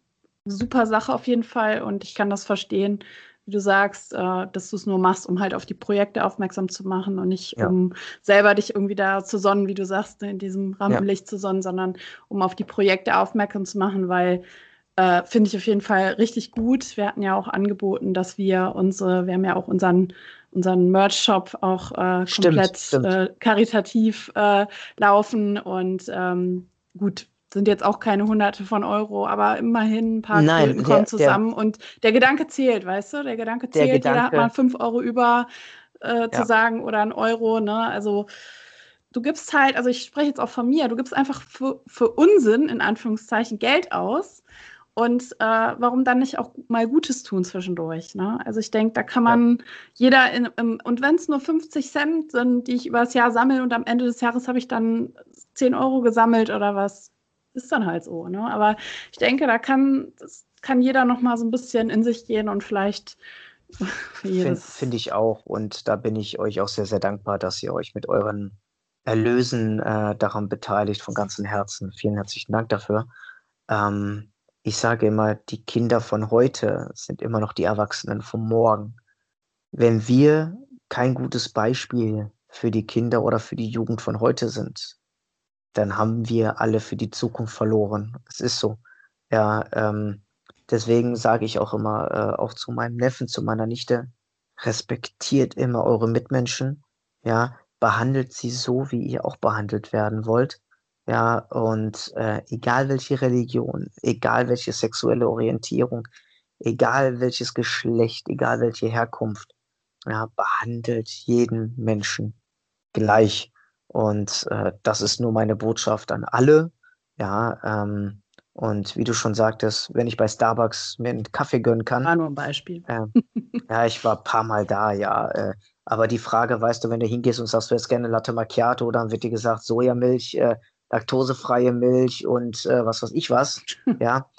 Speaker 1: super Sache auf jeden Fall und ich kann das verstehen, wie du sagst, äh, dass du es nur machst, um halt auf die Projekte aufmerksam zu machen und nicht ja. um selber dich irgendwie da zu sonnen, wie du sagst, in diesem Rampenlicht ja. zu sonnen, sondern um auf die Projekte aufmerksam zu machen, weil äh, finde ich auf jeden Fall richtig gut. Wir hatten ja auch angeboten, dass wir unsere, wir haben ja auch unseren unseren Merch-Shop auch äh, komplett stimmt, stimmt. Äh, karitativ äh, laufen und ähm, gut, sind jetzt auch keine hunderte von Euro, aber immerhin ein paar
Speaker 3: Nein,
Speaker 1: kommen zusammen der, und der Gedanke zählt, weißt du? Der Gedanke zählt, der Gedanke, jeder hat mal fünf Euro über äh, zu ja. sagen oder ein Euro, ne? Also du gibst halt, also ich spreche jetzt auch von mir, du gibst einfach für, für Unsinn, in Anführungszeichen, Geld aus und äh, warum dann nicht auch mal Gutes tun zwischendurch? Ne? Also ich denke, da kann man ja. jeder, in, im, und wenn es nur 50 Cent sind, die ich über das Jahr sammle und am Ende des Jahres habe ich dann 10 Euro gesammelt oder was, ist dann halt so. Ne? Aber ich denke, da kann, kann jeder noch mal so ein bisschen in sich gehen und vielleicht *laughs*
Speaker 3: Finde find ich auch. Und da bin ich euch auch sehr, sehr dankbar, dass ihr euch mit euren Erlösen äh, daran beteiligt, von ganzem Herzen. Vielen herzlichen Dank dafür. Ähm, ich sage immer, die Kinder von heute sind immer noch die Erwachsenen von morgen. Wenn wir kein gutes Beispiel für die Kinder oder für die Jugend von heute sind, dann haben wir alle für die Zukunft verloren. Es ist so. Ja, ähm, deswegen sage ich auch immer, äh, auch zu meinem Neffen, zu meiner Nichte, respektiert immer eure Mitmenschen. Ja, behandelt sie so, wie ihr auch behandelt werden wollt. Ja, und äh, egal welche Religion, egal welche sexuelle Orientierung, egal welches Geschlecht, egal welche Herkunft, ja, behandelt jeden Menschen gleich. Und äh, das ist nur meine Botschaft an alle. Ja, ähm, und wie du schon sagtest, wenn ich bei Starbucks mir einen Kaffee gönnen kann.
Speaker 1: War nur ein Beispiel.
Speaker 3: Äh, *laughs* ja, ich war ein paar Mal da, ja. Äh, aber die Frage, weißt du, wenn du hingehst und sagst, du hättest gerne Latte Macchiato, dann wird dir gesagt, Sojamilch, äh, laktosefreie Milch und äh, was weiß ich was, *laughs* ja,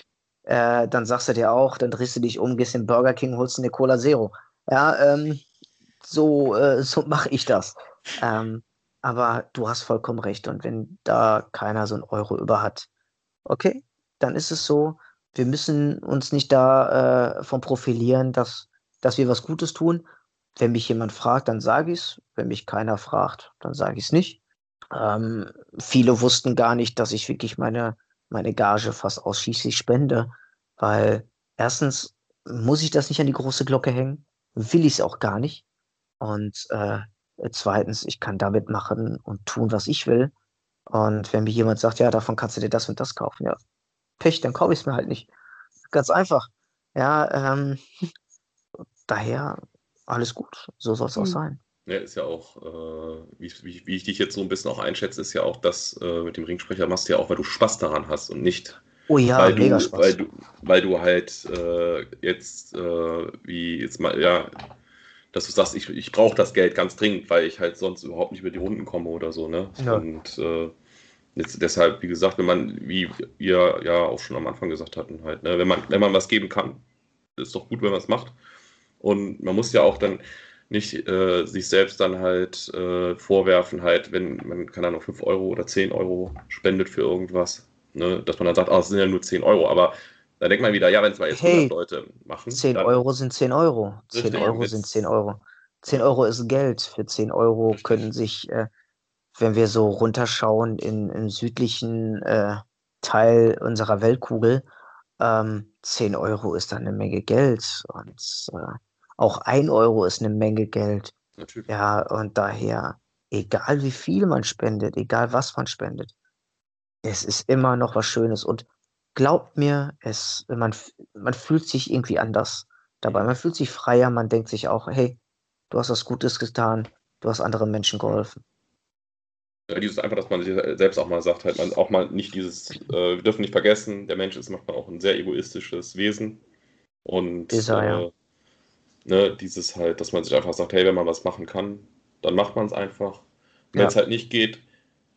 Speaker 3: äh, dann sagst du dir auch, dann drehst du dich um, gehst in Burger King, holst eine Cola Zero. Ja, ähm, so, äh, so *laughs* mache ich das. Ähm, aber du hast vollkommen recht. Und wenn da keiner so einen Euro über hat, okay, dann ist es so, wir müssen uns nicht da äh, von profilieren, dass, dass wir was Gutes tun. Wenn mich jemand fragt, dann sage ich es. Wenn mich keiner fragt, dann sage ich es nicht. Ähm, viele wussten gar nicht, dass ich wirklich meine, meine Gage fast ausschließlich spende, weil erstens muss ich das nicht an die große Glocke hängen, will ich es auch gar nicht. Und äh, zweitens, ich kann damit machen und tun, was ich will. Und wenn mir jemand sagt, ja, davon kannst du dir das und das kaufen, ja, Pech, dann kaufe ich es mir halt nicht. Ganz einfach. Ja, ähm, *laughs* daher alles gut. So soll es auch hm. sein.
Speaker 2: Ja, ist ja auch, äh, wie, wie, wie, ich dich jetzt so ein bisschen auch einschätze, ist ja auch das äh, mit dem Ringsprecher machst du ja auch, weil du Spaß daran hast und nicht,
Speaker 3: oh ja,
Speaker 2: weil,
Speaker 3: mega
Speaker 2: du,
Speaker 3: Spaß.
Speaker 2: Weil, du, weil du halt äh, jetzt, äh, wie jetzt mal, ja, dass du sagst, ich, ich brauche das Geld ganz dringend, weil ich halt sonst überhaupt nicht über die Runden komme oder so, ne? Ja. Und äh, jetzt deshalb, wie gesagt, wenn man, wie ihr ja auch schon am Anfang gesagt hatten, halt, ne, wenn man, wenn man was geben kann, ist doch gut, wenn man es macht. Und man muss ja auch dann, nicht äh, sich selbst dann halt äh, vorwerfen, halt, wenn man, keine Ahnung, 5 Euro oder 10 Euro spendet für irgendwas, ne, dass man dann sagt, ah, es sind ja nur 10 Euro, aber da denkt man wieder, ja, wenn es mal jetzt hey, 100 Leute machen.
Speaker 3: 10 dann, Euro sind 10 Euro. 10 Euro sind 10 Euro. 10 Euro ist Geld. Für 10 Euro können sich, äh, wenn wir so runterschauen, in, im südlichen äh, Teil unserer Weltkugel, ähm, 10 Euro ist dann eine Menge Geld. Und äh, auch ein Euro ist eine Menge Geld. Natürlich. Ja, und daher, egal wie viel man spendet, egal was man spendet, es ist immer noch was Schönes. Und glaubt mir, es, man, man fühlt sich irgendwie anders dabei. Man fühlt sich freier, man denkt sich auch, hey, du hast was Gutes getan, du hast anderen Menschen geholfen.
Speaker 2: Ja, dieses einfach, dass man sich selbst auch mal sagt, halt man auch mal nicht dieses, äh, wir dürfen nicht vergessen, der Mensch ist manchmal auch ein sehr egoistisches Wesen. Und
Speaker 3: ist er, äh,
Speaker 2: ja. ne, dieses halt, dass man sich einfach sagt, hey, wenn man was machen kann, dann macht man es einfach. Wenn ja. es halt nicht geht,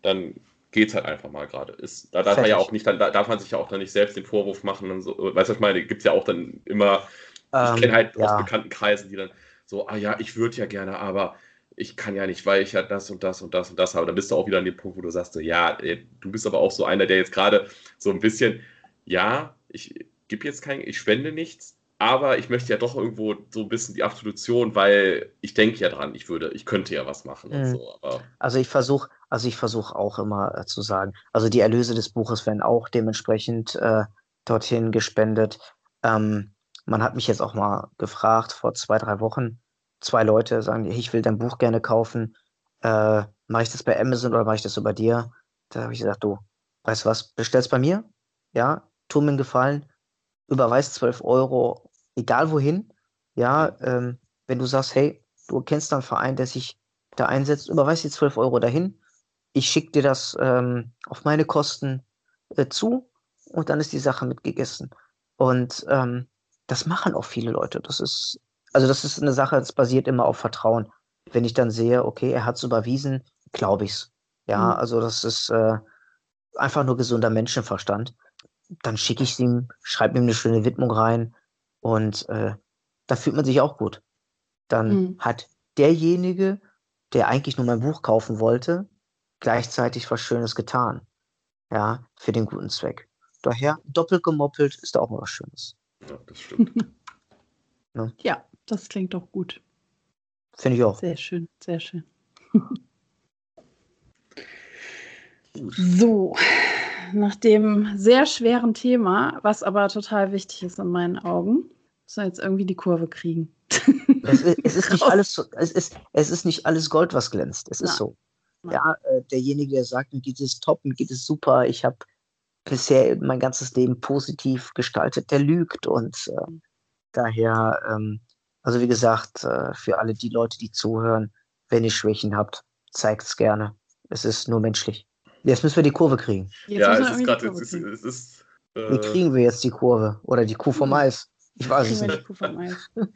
Speaker 2: dann geht es halt einfach mal gerade. Da darf man ja auch nicht, dann darf man sich ja auch dann nicht selbst den Vorwurf machen und so. Weißt du, was ich meine? Gibt es ja auch dann immer, ähm, ich kenne halt ja. aus bekannten Kreisen, die dann so, ah ja, ich würde ja gerne, aber ich kann ja nicht, weil ich ja das und das und das und das habe. Da bist du auch wieder an dem Punkt, wo du sagst, so, ja, du bist aber auch so einer, der jetzt gerade so ein bisschen, ja, ich gebe jetzt kein, ich spende nichts, aber ich möchte ja doch irgendwo so ein bisschen die Absolution, weil ich denke ja dran, ich würde, ich könnte ja was machen und mhm. so.
Speaker 3: Also ich versuche, also ich versuche auch immer äh, zu sagen, also die Erlöse des Buches werden auch dementsprechend äh, dorthin gespendet. Ähm, man hat mich jetzt auch mal gefragt vor zwei, drei Wochen, zwei Leute sagen, ich will dein Buch gerne kaufen. Äh, mache ich das bei Amazon oder mache ich das so bei dir? Da habe ich gesagt, du, weißt du was, bestell's bei mir, ja, tu mir einen Gefallen, überweist 12 Euro egal wohin, ja, ähm, wenn du sagst, hey, du kennst einen Verein, der sich da einsetzt, überweist die 12 Euro dahin, ich schicke dir das ähm, auf meine Kosten äh, zu und dann ist die Sache mitgegessen. Und ähm, das machen auch viele Leute. Das ist, also das ist eine Sache, das basiert immer auf Vertrauen. Wenn ich dann sehe, okay, er hat es überwiesen, glaube ich's. Ja, mhm. also das ist äh, einfach nur gesunder Menschenverstand. Dann schicke ich es ihm, schreibe ihm eine schöne Widmung rein und äh, da fühlt man sich auch gut. Dann mhm. hat derjenige, der eigentlich nur mein Buch kaufen wollte, gleichzeitig was Schönes getan. Ja, für den guten Zweck. Daher, doppelt gemoppelt ist da auch mal was Schönes.
Speaker 2: Ja, das stimmt. *laughs*
Speaker 1: ne? Ja, das klingt doch gut.
Speaker 3: Finde ich auch.
Speaker 1: Sehr schön, sehr schön. so, nach dem sehr schweren Thema, was aber total wichtig ist in meinen Augen, wir jetzt irgendwie die Kurve kriegen. *laughs*
Speaker 3: Es ist, es ist nicht alles, es ist, es ist nicht alles Gold, was glänzt. Es ist Nein. so. Nein. Ja, äh, derjenige, der sagt, mir geht es top, mir geht es super, ich habe bisher mein ganzes Leben positiv gestaltet, der lügt und äh, daher, ähm, also wie gesagt, äh, für alle die Leute, die zuhören, wenn ihr Schwächen habt, zeigt es gerne. Es ist nur menschlich. Jetzt müssen wir die Kurve kriegen.
Speaker 2: Jetzt ja, es ist gerade, es ist, es ist
Speaker 3: äh, Wie kriegen wir jetzt die Kurve? Oder die Kuh vom Eis? Ich weiß es nicht. *laughs*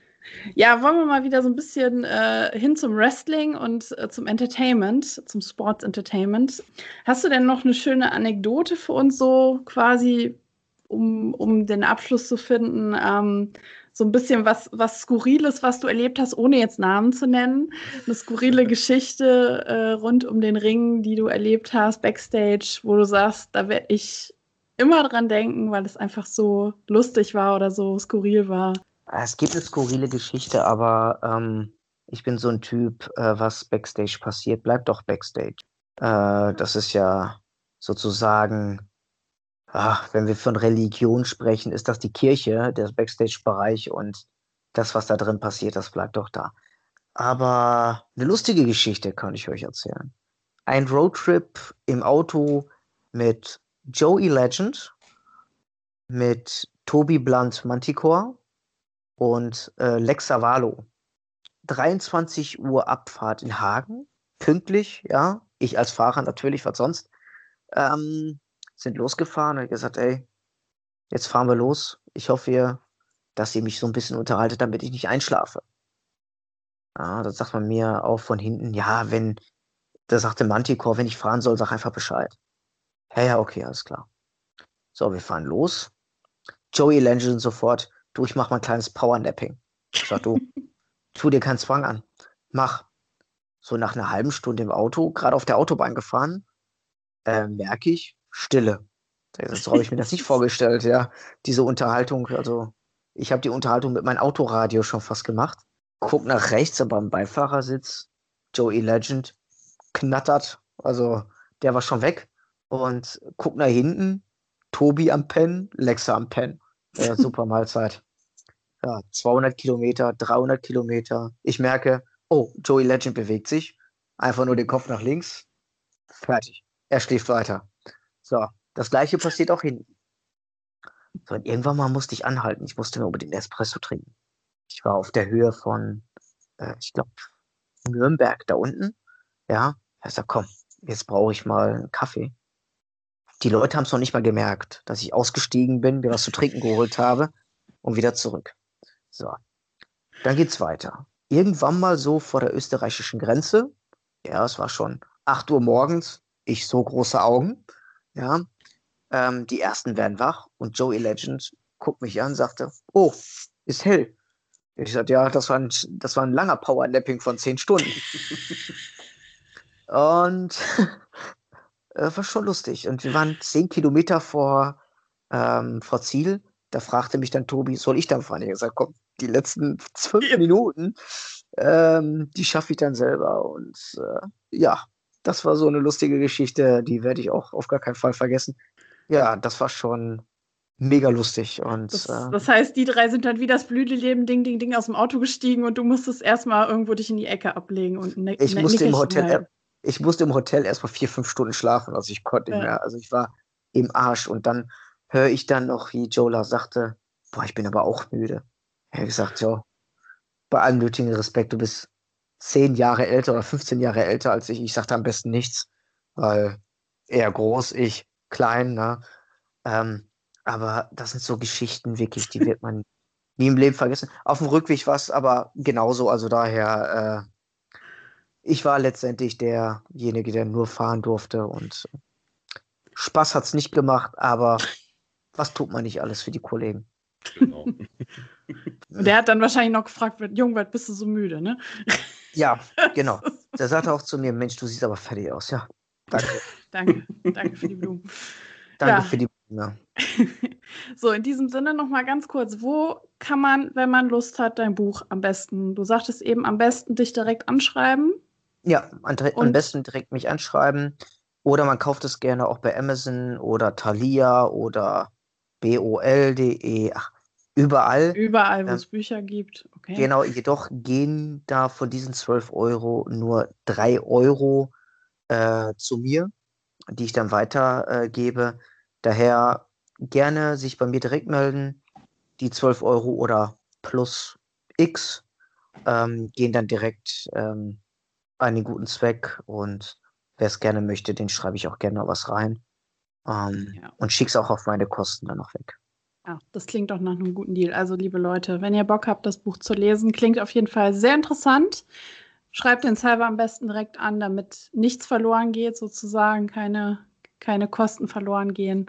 Speaker 1: Ja, wollen wir mal wieder so ein bisschen äh, hin zum Wrestling und äh, zum Entertainment, zum Sports Entertainment. Hast du denn noch eine schöne Anekdote für uns so quasi, um, um den Abschluss zu finden? Ähm, so ein bisschen was, was Skurriles, was du erlebt hast, ohne jetzt Namen zu nennen. Eine skurrile *laughs* Geschichte äh, rund um den Ring, die du erlebt hast, Backstage, wo du sagst, da werde ich immer dran denken, weil es einfach so lustig war oder so skurril war.
Speaker 3: Es gibt eine skurrile Geschichte, aber ähm, ich bin so ein Typ, äh, was Backstage passiert, bleibt doch Backstage. Äh, das ist ja sozusagen ach, wenn wir von Religion sprechen, ist das die Kirche, der Backstage-Bereich und das, was da drin passiert, das bleibt doch da. Aber eine lustige Geschichte kann ich euch erzählen. Ein Roadtrip im Auto mit Joey Legend, mit Toby Blunt Manticore und äh, Lex Savalo. 23 Uhr Abfahrt in Hagen, pünktlich, ja. Ich als Fahrer natürlich, was sonst. Ähm, sind losgefahren und gesagt, ey, jetzt fahren wir los. Ich hoffe, ihr, dass ihr mich so ein bisschen unterhaltet, damit ich nicht einschlafe. Ja, da sagt man mir auch von hinten, ja, wenn, da sagte Manticore, wenn ich fahren soll, sag einfach Bescheid. Ja, ja, okay, alles klar. So, wir fahren los. Joey Legend sofort, du, ich mach mal ein kleines Powernapping. Ich sag, du, *laughs* tu dir keinen Zwang an. Mach. So nach einer halben Stunde im Auto, gerade auf der Autobahn gefahren, äh, merke ich, Stille. So habe ich mir das nicht *laughs* vorgestellt, ja. Diese Unterhaltung, also ich habe die Unterhaltung mit meinem Autoradio schon fast gemacht. Guck nach rechts, aber am Beifahrersitz, Joey Legend knattert, also der war schon weg. Und guck nach hinten, Tobi am Pen, Lexa am Pen. Ja, *laughs* super Mahlzeit. Ja, 200 Kilometer, 300 Kilometer. Ich merke, oh, Joey Legend bewegt sich, einfach nur den Kopf nach links, fertig. Er schläft weiter. So, das gleiche passiert auch hinten. So, und irgendwann mal musste ich anhalten. Ich musste mir unbedingt Espresso trinken. Ich war auf der Höhe von, äh, ich glaube, Nürnberg da unten. Ja, er sagt, komm, jetzt brauche ich mal einen Kaffee. Die Leute haben es noch nicht mal gemerkt, dass ich ausgestiegen bin, mir was zu trinken geholt habe und wieder zurück. So, dann geht's weiter. Irgendwann mal so vor der österreichischen Grenze. Ja, es war schon 8 Uhr morgens. Ich so große Augen. Ja, ähm, die ersten werden wach und Joey Legend guckt mich an und sagte, oh, ist hell. Ich sagte, ja, das war ein, das war ein langer Powernapping von zehn Stunden. *laughs* und *laughs* äh, war schon lustig. Und wir waren zehn Kilometer vor, ähm, vor Ziel. Da fragte mich dann Tobi, soll ich dann fahren? Ich habe gesagt, komm, die letzten zwölf. Minuten, ähm, die schaffe ich dann selber. Und äh, ja, das war so eine lustige Geschichte, die werde ich auch auf gar keinen Fall vergessen. Ja, das war schon mega lustig. Und,
Speaker 1: das, äh, das heißt, die drei sind dann wie das Blüteleben Ding, Ding, Ding aus dem Auto gestiegen und du musstest erstmal irgendwo dich in die Ecke ablegen und ne,
Speaker 3: ich, ne, musste im Hotel, ich musste im Hotel erstmal vier, fünf Stunden schlafen. Also ich konnte ja. nicht mehr. Also ich war im Arsch. Und dann höre ich dann noch, wie Jola sagte, boah, ich bin aber auch müde. Er hat gesagt, ja, bei allem nötigen Respekt, du bist zehn Jahre älter oder 15 Jahre älter als ich. Ich sagte am besten nichts, weil er groß, ich klein, ne? Ähm, aber das sind so Geschichten wirklich, die wird man *laughs* nie im Leben vergessen. Auf dem Rückweg war es aber genauso, also daher, äh, ich war letztendlich derjenige, der nur fahren durfte und Spaß hat es nicht gemacht, aber was tut man nicht alles für die Kollegen? Genau. *laughs*
Speaker 1: Der hat dann wahrscheinlich noch gefragt, Jung, was bist du so müde, ne? *laughs*
Speaker 3: Ja, genau. *laughs* Der sagte auch zu mir, Mensch, du siehst aber fertig aus. Ja, danke.
Speaker 1: danke, danke für die Blumen.
Speaker 3: Danke ja. für die Blumen.
Speaker 1: Ja. so, in diesem Sinne noch mal ganz kurz, wo kann man, wenn man Lust hat, dein Buch am besten, du sagtest eben, am besten dich direkt anschreiben?
Speaker 3: Ja, am, am besten direkt mich anschreiben. Oder man kauft es gerne auch bei Amazon oder Thalia oder bol.de. Ach, Überall.
Speaker 1: Überall, wo ähm, es Bücher gibt. Okay.
Speaker 3: Genau, jedoch gehen da von diesen 12 Euro nur 3 Euro äh, zu mir, die ich dann weitergebe. Äh, Daher gerne sich bei mir direkt melden. Die 12 Euro oder plus X ähm, gehen dann direkt ähm, an den guten Zweck und wer es gerne möchte, den schreibe ich auch gerne was rein ähm, ja. und schicke es auch auf meine Kosten dann noch weg.
Speaker 1: Ja, das klingt doch nach einem guten Deal. Also, liebe Leute, wenn ihr Bock habt, das Buch zu lesen, klingt auf jeden Fall sehr interessant. Schreibt den Server am besten direkt an, damit nichts verloren geht, sozusagen, keine, keine Kosten verloren gehen.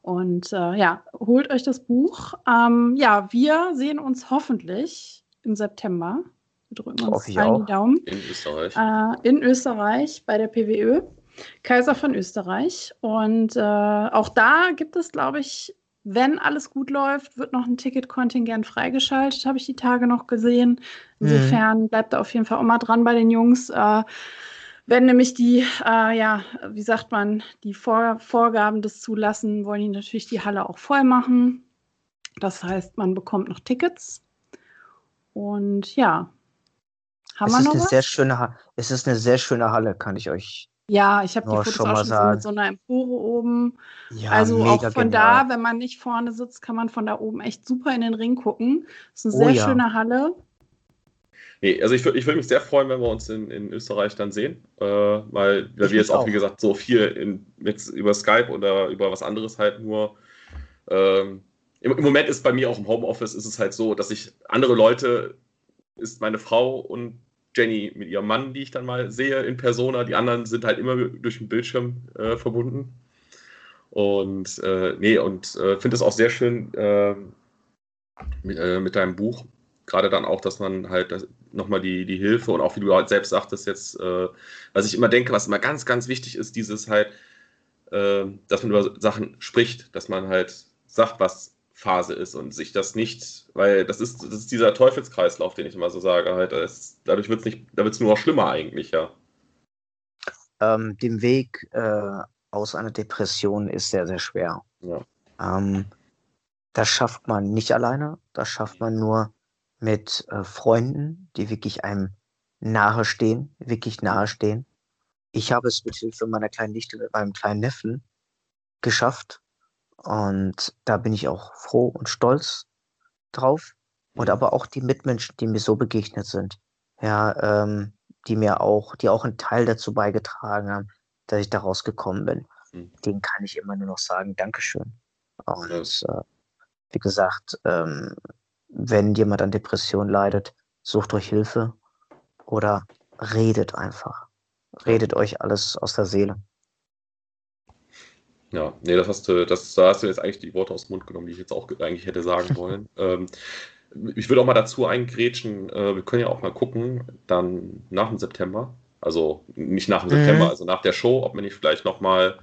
Speaker 1: Und äh, ja, holt euch das Buch. Ähm, ja, wir sehen uns hoffentlich im September. Wir drücken uns allen die Daumen.
Speaker 2: In Österreich.
Speaker 1: Äh, in Österreich bei der PWÖ. Kaiser von Österreich. Und äh, auch da gibt es, glaube ich, wenn alles gut läuft, wird noch ein Ticketkontingent freigeschaltet, habe ich die Tage noch gesehen. Insofern mhm. bleibt da auf jeden Fall auch mal dran bei den Jungs. Äh, wenn nämlich die, äh, ja, wie sagt man, die Vor Vorgaben des zulassen, wollen die natürlich die Halle auch voll machen. Das heißt, man bekommt noch Tickets. Und ja,
Speaker 3: haben es wir noch eine was? Sehr schöne, es ist eine sehr schöne Halle, kann ich euch
Speaker 1: ja, ich habe die Fotos auch schon mit so einer Empore oben. Ja, also auch von genial. da, wenn man nicht vorne sitzt, kann man von da oben echt super in den Ring gucken. Das ist eine oh, sehr ja. schöne Halle.
Speaker 2: Nee, also ich, ich würde mich sehr freuen, wenn wir uns in, in Österreich dann sehen, äh, weil, weil wir jetzt auch, auch, wie gesagt, so viel in, mit, über Skype oder über was anderes halt nur. Ähm, im, im, Moment ist bei mir auch im Homeoffice ist es halt so, dass ich andere Leute, ist meine Frau und Jenny mit ihrem Mann, die ich dann mal sehe in Persona. Die anderen sind halt immer durch den Bildschirm äh, verbunden. Und äh, nee, und äh, finde es auch sehr schön äh, mit, äh, mit, deinem Buch. Gerade dann auch, dass man halt nochmal die, die Hilfe und auch wie du halt selbst sagtest, jetzt, äh, was ich immer denke, was immer ganz, ganz wichtig ist, dieses halt, äh, dass man über Sachen spricht, dass man halt sagt, was Phase ist und sich das nicht, weil das ist, das ist dieser Teufelskreislauf, den ich immer so sage, halt, ist, dadurch wird es nicht, da wird es nur noch schlimmer eigentlich, ja.
Speaker 3: Ähm, dem Weg äh, aus einer Depression ist sehr, sehr schwer.
Speaker 2: Ja.
Speaker 3: Ähm, das schafft man nicht alleine, das schafft man nur mit äh, Freunden, die wirklich einem nahestehen, wirklich nahestehen. Ich habe es mit Hilfe meiner kleinen Nichte, mit meinem kleinen Neffen geschafft. Und da bin ich auch froh und stolz drauf. Und mhm. aber auch die Mitmenschen, die mir so begegnet sind. Ja, ähm, die mir auch, die auch einen Teil dazu beigetragen haben, dass ich daraus gekommen bin. Mhm. Denen kann ich immer nur noch sagen, Dankeschön. Und äh, wie gesagt, ähm, wenn jemand an Depression leidet, sucht euch Hilfe oder redet einfach. Redet euch alles aus der Seele.
Speaker 2: Ja, nee, das hast du, das, da hast du jetzt eigentlich die Worte aus dem Mund genommen, die ich jetzt auch eigentlich hätte sagen wollen. *laughs* ähm, ich würde auch mal dazu eingrätschen, äh, wir können ja auch mal gucken, dann nach dem September, also nicht nach dem mhm. September, also nach der Show, ob wir nicht vielleicht nochmal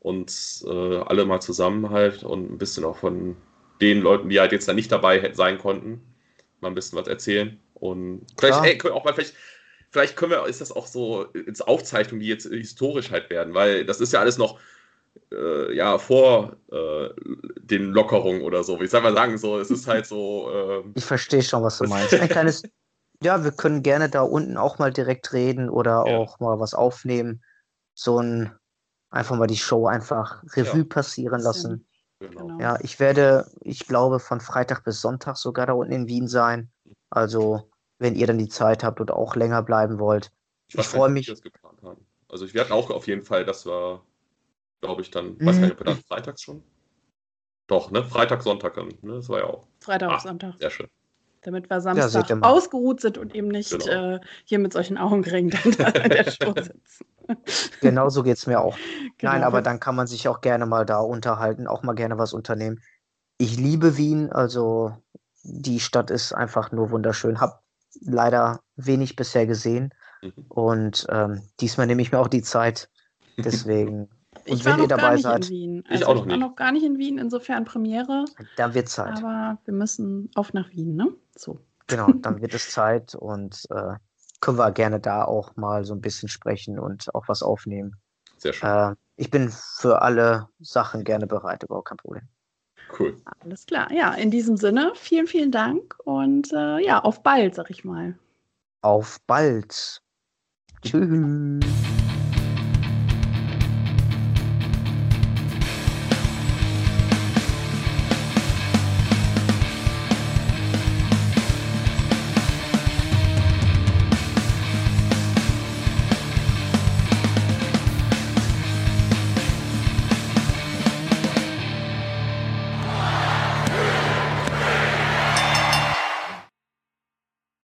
Speaker 2: uns äh, alle mal zusammenhalten und ein bisschen auch von den Leuten, die halt jetzt da nicht dabei sein konnten, mal ein bisschen was erzählen. Und vielleicht, ey, können wir auch mal vielleicht, vielleicht können wir, ist das auch so ins Aufzeichnungen, die jetzt historisch halt werden, weil das ist ja alles noch äh, ja vor äh, den Lockerungen oder so. Ich soll mal sagen, so, es ist halt so. Äh,
Speaker 3: ich verstehe schon, was du meinst. Ein kleines, *laughs* ja, wir können gerne da unten auch mal direkt reden oder ja. auch mal was aufnehmen. So ein, einfach mal die Show einfach Revue ja. passieren lassen. Genau. Ja, ich werde, ich glaube, von Freitag bis Sonntag sogar da unten in Wien sein. Also, wenn ihr dann die Zeit habt und auch länger bleiben wollt. Ich, ich freue mich.
Speaker 2: Also, ich werde auch auf jeden Fall, dass wir glaube ich, dann, mhm. weiß gar nicht, ob wir dann freitags schon. Doch, ne? Freitag, Sonntag, ne? Das war ja auch.
Speaker 1: Freitag, ah, Sonntag.
Speaker 2: Sehr schön.
Speaker 1: Damit wir Samstag ja, ausgeruht sind und eben nicht genau. äh, hier mit solchen Augenringen dann in der Show *laughs* sitzen.
Speaker 3: Genau so geht es mir auch. *laughs* Genau. Nein, aber dann kann man sich auch gerne mal da unterhalten, auch mal gerne was unternehmen. Ich liebe Wien, also die Stadt ist einfach nur wunderschön. Hab leider wenig bisher gesehen mhm. und ähm, diesmal nehme ich mir auch die Zeit. *laughs* Deswegen
Speaker 1: ich war noch gar nicht seid, in Wien. Also ich auch noch ich war noch gar nicht in Wien, insofern Premiere.
Speaker 3: Da wird Zeit.
Speaker 1: Aber wir müssen auf nach Wien, ne? So.
Speaker 3: Genau, *laughs* dann wird es Zeit und äh, können wir gerne da auch mal so ein bisschen sprechen und auch was aufnehmen.
Speaker 2: Sehr schön. Äh,
Speaker 3: ich bin für alle Sachen gerne bereit, überhaupt kein Problem.
Speaker 2: Cool.
Speaker 1: Alles klar. Ja, in diesem Sinne, vielen, vielen Dank und äh, ja, auf bald, sag ich mal.
Speaker 3: Auf bald. Tschüss.